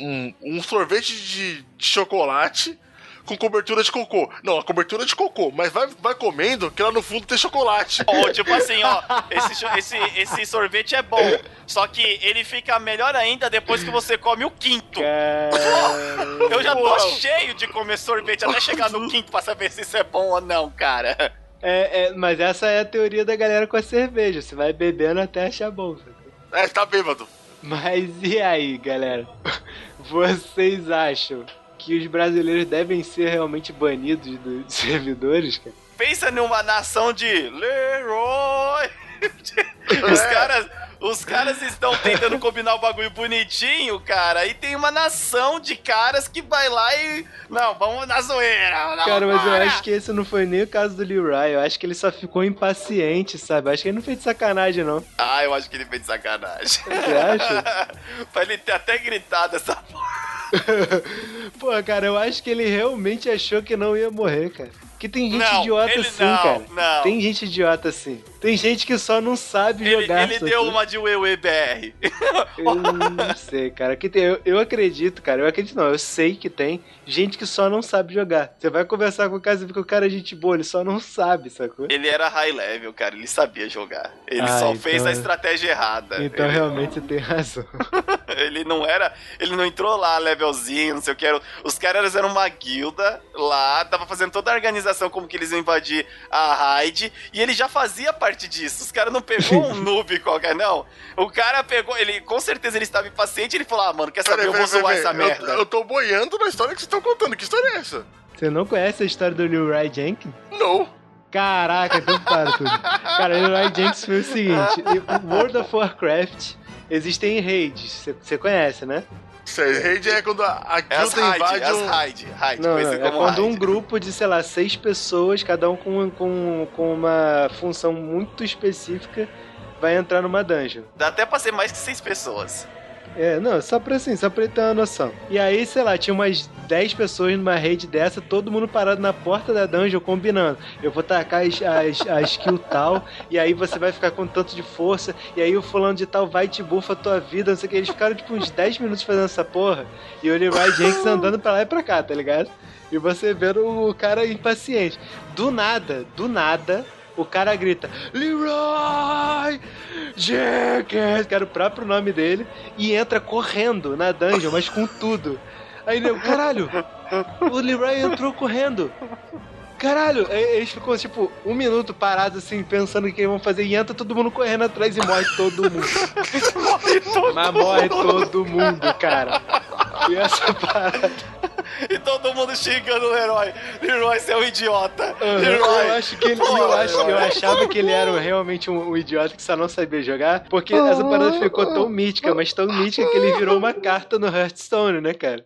um, um- sorvete de, de chocolate com cobertura de cocô. Não, a cobertura de cocô, mas vai, vai comendo que lá no fundo tem chocolate. Ou tipo assim, ó, esse, esse, esse sorvete é bom, só que ele fica melhor ainda depois que você come o quinto. Cara... Eu já tô Uau. cheio de comer sorvete até chegar no quinto pra saber se isso é bom ou não, cara. É, é, mas essa é a teoria da galera com a cerveja. Você vai bebendo até achar bom. sacou? É, tá bêbado. Mas e aí, galera? Vocês acham que os brasileiros devem ser realmente banidos dos servidores, cara? Pensa numa nação de Leroy. Os caras, os caras estão tentando combinar o bagulho bonitinho, cara. E tem uma nação de caras que vai lá e. Não, vamos na zoeira. Não, Cara, mas eu bora. acho que esse não foi nem o caso do Leroy. Eu acho que ele só ficou impaciente, sabe? Eu acho que ele não fez de sacanagem, não. Ah, eu acho que ele fez de sacanagem. Você acha? pra ele ter até gritado essa Pô, cara, eu acho que ele realmente achou que não ia morrer, cara. Que tem gente Não, idiota ele assim, não, cara. não. Tem gente idiota assim. Tem gente que só não sabe Ele, jogar. ele deu uma de Wewe BR. Eu não sei, cara. Que tem, eu, eu acredito, cara. Eu acredito não. Eu sei que tem gente que só não sabe jogar. Você vai conversar com o cara e vê que o cara é gente boa, ele só não sabe, sacou? Ele era high level, cara. Ele sabia jogar. Ele Ah, só então- fez a estratégia errada. Então ele, realmente você tem razão. ele não era. Ele não entrou lá levelzinho, não sei o que. Era, os caras eram uma guilda lá, tava fazendo toda a organização como que eles iam invadir a raid. E ele já fazia parte disso. Os caras não pegou um noob qualquer, não. O cara pegou. Ele, com certeza ele estava impaciente. Ele falou: Ah, mano, quer saber? Peraí, eu vou peraí, zoar peraí, essa merda. Eu, eu tô boiando na história que vocês estão contando. Que história é essa? Você não conhece a história do Leroy Jenkins? Não. Caraca, então para tudo. Cara, o Leroy Jenkins foi o seguinte: World of Warcraft existem raids. Você conhece, né? Sério, raid é quando a, a É as guilda invade as um... raid, raid, Não, não, é quando um raid. grupo de, sei lá, seis pessoas, cada um com, com, com uma função muito específica, vai entrar numa dungeon. Dá até pra ser mais que seis pessoas. É, não, só pra assim, só pra ele ter uma noção. E aí, sei lá, tinha umas 10 pessoas numa rede dessa, todo mundo parado na porta da dungeon combinando. Eu vou tacar as, as, a skill tal, e aí você vai ficar com tanto de força, e aí o fulano de tal vai e te bufa a tua vida, não sei o que. Eles ficaram tipo uns 10 minutos fazendo essa porra, e o Leroy Jenkins andando pra lá e pra cá, tá ligado? E você vendo o cara impaciente. Do nada, do nada, o cara grita: Leroy Jenkins, que era o próprio nome dele, e entra correndo na dungeon, mas com tudo. Aí ele, caralho, o Leroy entrou correndo. Caralho, eles ficam tipo um minuto parados assim, pensando o que vão fazer, e entra todo mundo correndo atrás e morre todo mundo. Mas morre todo mundo, cara. E essa parada. E todo mundo xingando o Leroy. Leroy, você é um idiota. Uhum, Leroy. Eu acho que ele, Pô, eu, acho, eu achava que ele era realmente um, um idiota que só não sabia jogar, porque essa parada ficou tão mítica, mas tão mítica que ele virou uma carta no Hearthstone, né, cara?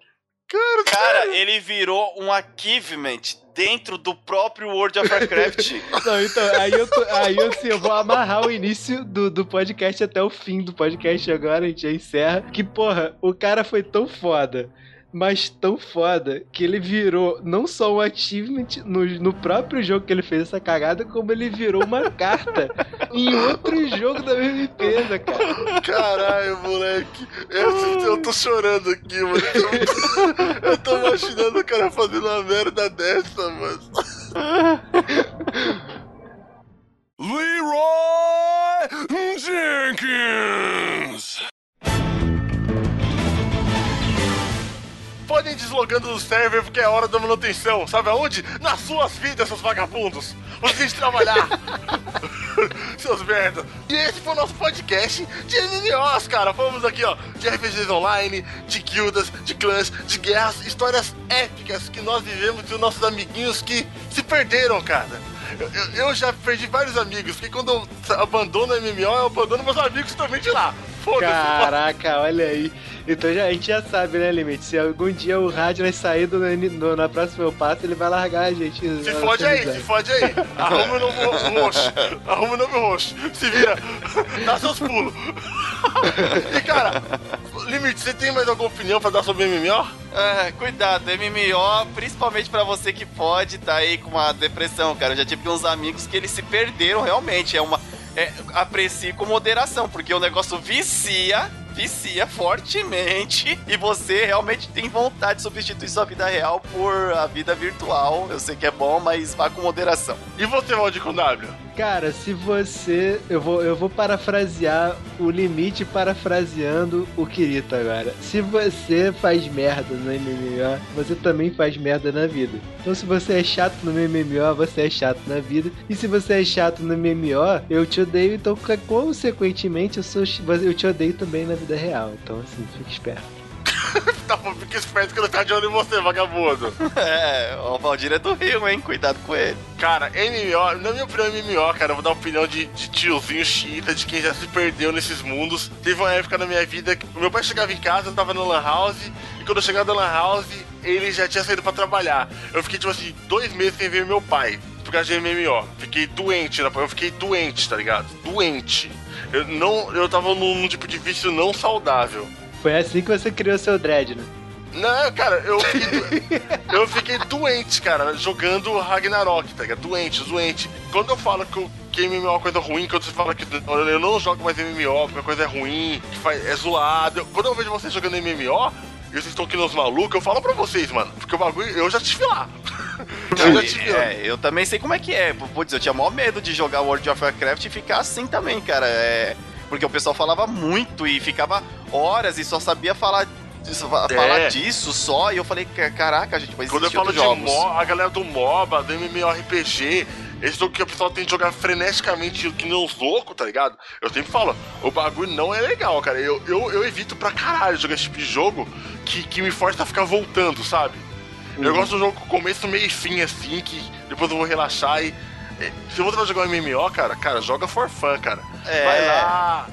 Cara, ele virou um achievement dentro do próprio World of Warcraft. Não, então, aí eu, tô, aí eu, assim, eu vou amarrar o início do, do podcast até o fim do podcast agora, a gente já encerra. Que, porra, o cara foi tão foda, mas tão foda, que ele virou não só um achievement no, no próprio jogo que ele fez essa cagada, como ele virou uma carta em outro jogo da mesma empresa, cara. Caralho, moleque. Eu, eu tô chorando aqui, mano. Eu, eu tô imaginando o cara fazendo uma merda dessa, mano. Leroy Jenkins. Podem ir deslogando do server porque é hora da manutenção. Sabe aonde? Nas suas vidas, seus vagabundos. Vocês trabalhar. Seus merda. E esse foi o nosso podcast de MMOs, cara. Falamos aqui, ó, de RPGs online, de guildas, de clãs, de guerras, histórias épicas que nós vivemos com nossos amiguinhos que se perderam, cara. Eu, eu- eu já perdi vários amigos, porque quando eu abandono o MMO, eu abandono meus amigos também de lá. Foda-se. Caraca, olha aí. Então já, a gente já sabe, né, Limite? Se algum dia o Radner sair do, no- na próxima passo, ele vai largar a gente. Se fode aí, se fode aí. Arruma o nome roxo. Arruma o nome roxo. Se vira. Dá seus pulos. E cara, Limite, você tem mais alguma opinião pra dar sobre MMO? Ah, cuidado, MMO, principalmente pra você que pode estar aí com uma depressão, cara. Eu já tive uns amigos que eles se perderam realmente. É uma. É, aprecie com moderação, porque o negócio vicia, vicia fortemente e você realmente tem vontade de substituir sua vida real por a vida virtual. Eu sei que é bom, mas vá com moderação. E você, Valdir com W? Cara, se você. Eu vou, eu vou parafrasear o limite parafraseando o Kirito agora. Se você faz merda no MMO, você também faz merda na vida. Então, se você é chato no MMO, você é chato na vida. E se você é chato no MMO, eu te odeio. Então, consequentemente, eu, sou, eu te odeio também na vida real. Então, assim, fique esperto. tá, fica esperto que ele tá de olho em você, vagabundo. É, o Valdir é do Rio, hein? Cuidado com ele. Cara, MMO, na minha opinião, MMO, cara, eu vou dar uma opinião de, de tiozinho chita, de quem já se perdeu nesses mundos. Teve uma época na minha vida que o meu pai chegava em casa, eu tava no Lan House, e quando eu chegava na Lan House, ele já tinha saído pra trabalhar. Eu fiquei, tipo assim, dois meses sem ver meu pai, por causa de MMO. Fiquei doente, né? eu fiquei doente, tá ligado? Doente. Eu, não, eu tava num tipo de vício não saudável. Foi assim que você criou seu dread, né? Não, cara, eu fiquei, eu fiquei doente, cara, jogando Ragnarok, tá ligado? Doente, doente. Quando eu falo que, o, que MMO é uma coisa ruim, quando você fala que eu não jogo mais MMO, porque a coisa é ruim, que faz, é zoado. Quando eu vejo vocês jogando MMO, e vocês estão aqui nos malucos, eu falo pra vocês, mano, porque o bagulho, eu já tive lá. eu já tive lá. É, eu também sei como é que é. Putz, eu tinha maior medo de jogar World of Warcraft e ficar assim também, cara. É porque o pessoal falava muito e ficava horas e só sabia falar disso, é. falar disso só. E eu falei, caraca, gente, mas Quando eu falo de jogos. Mo, a galera do MOBA, do MMORPG, esse jogo que o pessoal tem que jogar freneticamente que nem os loucos, tá ligado? Eu sempre falo, o bagulho não é legal, cara. Eu, eu, eu evito pra caralho jogar esse tipo de jogo que, que me força a ficar voltando, sabe? Uhum. Eu gosto do jogo com começo, meio e fim, assim, que depois eu vou relaxar e se você vai jogar um MMO, cara, cara, joga for fun, cara. É. Vai lá,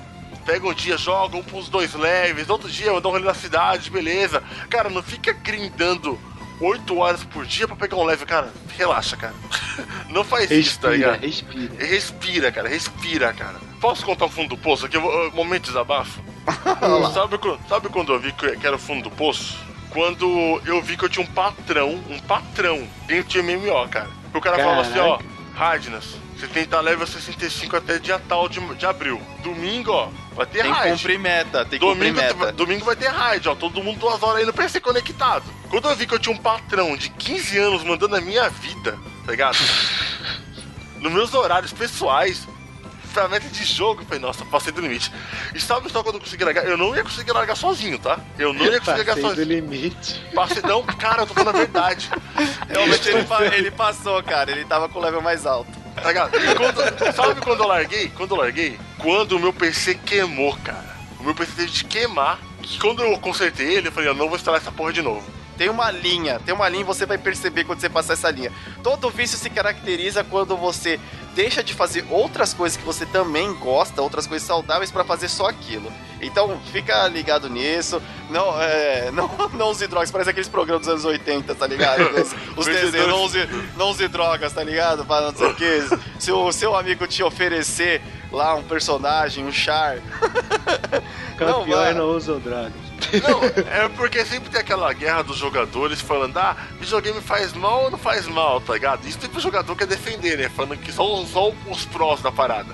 pega um dia, joga um pros dois leves, outro dia eu dou um rolê na cidade, beleza. Cara, não fica grindando 8 horas por dia pra pegar um leve, cara. Relaxa, cara. Não faz respira, isso, tá ligado? Respira. Respira, cara, respira, cara. Posso contar o fundo do poço aqui? Momento de desabafo. sabe, sabe quando eu vi que era o fundo do poço? Quando eu vi que eu tinha um patrão, um patrão dentro de MMO, cara. O cara Caraca. falava assim, ó Radnas, você tem que estar level 65 até dia tal de, de abril. Domingo, ó, vai ter tem raid. Tem que cumprir meta, tem que domingo, cumprir meta. Domingo vai ter raid, ó, todo mundo duas horas aí no PC conectado. Quando eu vi que eu tinha um patrão de 15 anos mandando a minha vida, tá ligado? Nos meus horários pessoais, ferramenta de jogo, eu falei, nossa, passei do limite. E sabe só quando eu consegui largar? Eu não ia conseguir largar sozinho, tá? Eu não ia conseguir largar sozinho. do limite. Passei, não, cara, eu tô falando a verdade. Realmente ele, ele passou, cara, ele tava com o level mais alto. Tá ligado? Quando, sabe quando eu larguei? Quando eu larguei? Quando o meu PC queimou, cara. O meu PC teve de queimar. Que quando eu consertei ele, eu falei, eu não vou instalar essa porra de novo. Tem uma linha, tem uma linha e você vai perceber quando você passar essa linha. Todo vício se caracteriza quando você deixa de fazer outras coisas que você também gosta, outras coisas saudáveis para fazer só aquilo. Então fica ligado nisso. Não, é, não, não use drogas, parece aqueles programas dos anos 80, tá ligado? Os, os desenhos, não use, não use drogas, tá ligado? Para não sei o que. Se o seu amigo te oferecer lá um personagem, um char. Campeões não, não usam drogas. Não, é porque sempre tem aquela guerra dos jogadores falando, ah, videogame faz mal ou não faz mal, tá ligado? Isso tipo o jogador quer defender, né? Falando que são só os prós da parada.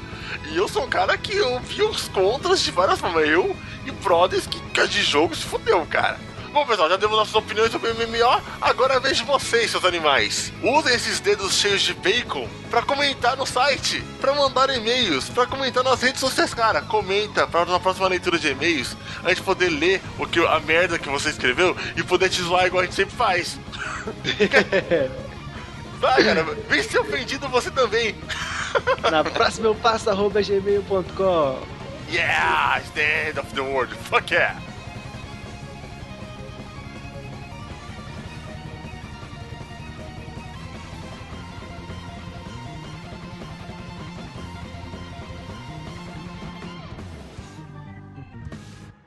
E eu sou um cara que eu vi os contras de várias formas. Eu e brothers que, que de jogo se fudeu, cara. Bom, pessoal, já demos nossas opiniões sobre o MMO. Agora vejo vocês, seus animais. Usem esses dedos cheios de bacon para comentar no site, para mandar e-mails, para comentar nas redes sociais. Cara, comenta para na próxima leitura de e-mails a gente poder ler o que, a merda que você escreveu e poder te zoar igual a gente sempre faz. Vai, cara, vem ser ofendido você também. Na próxima eu passo arroba gmail.com. Yeah, it's the end of the world. Fuck yeah.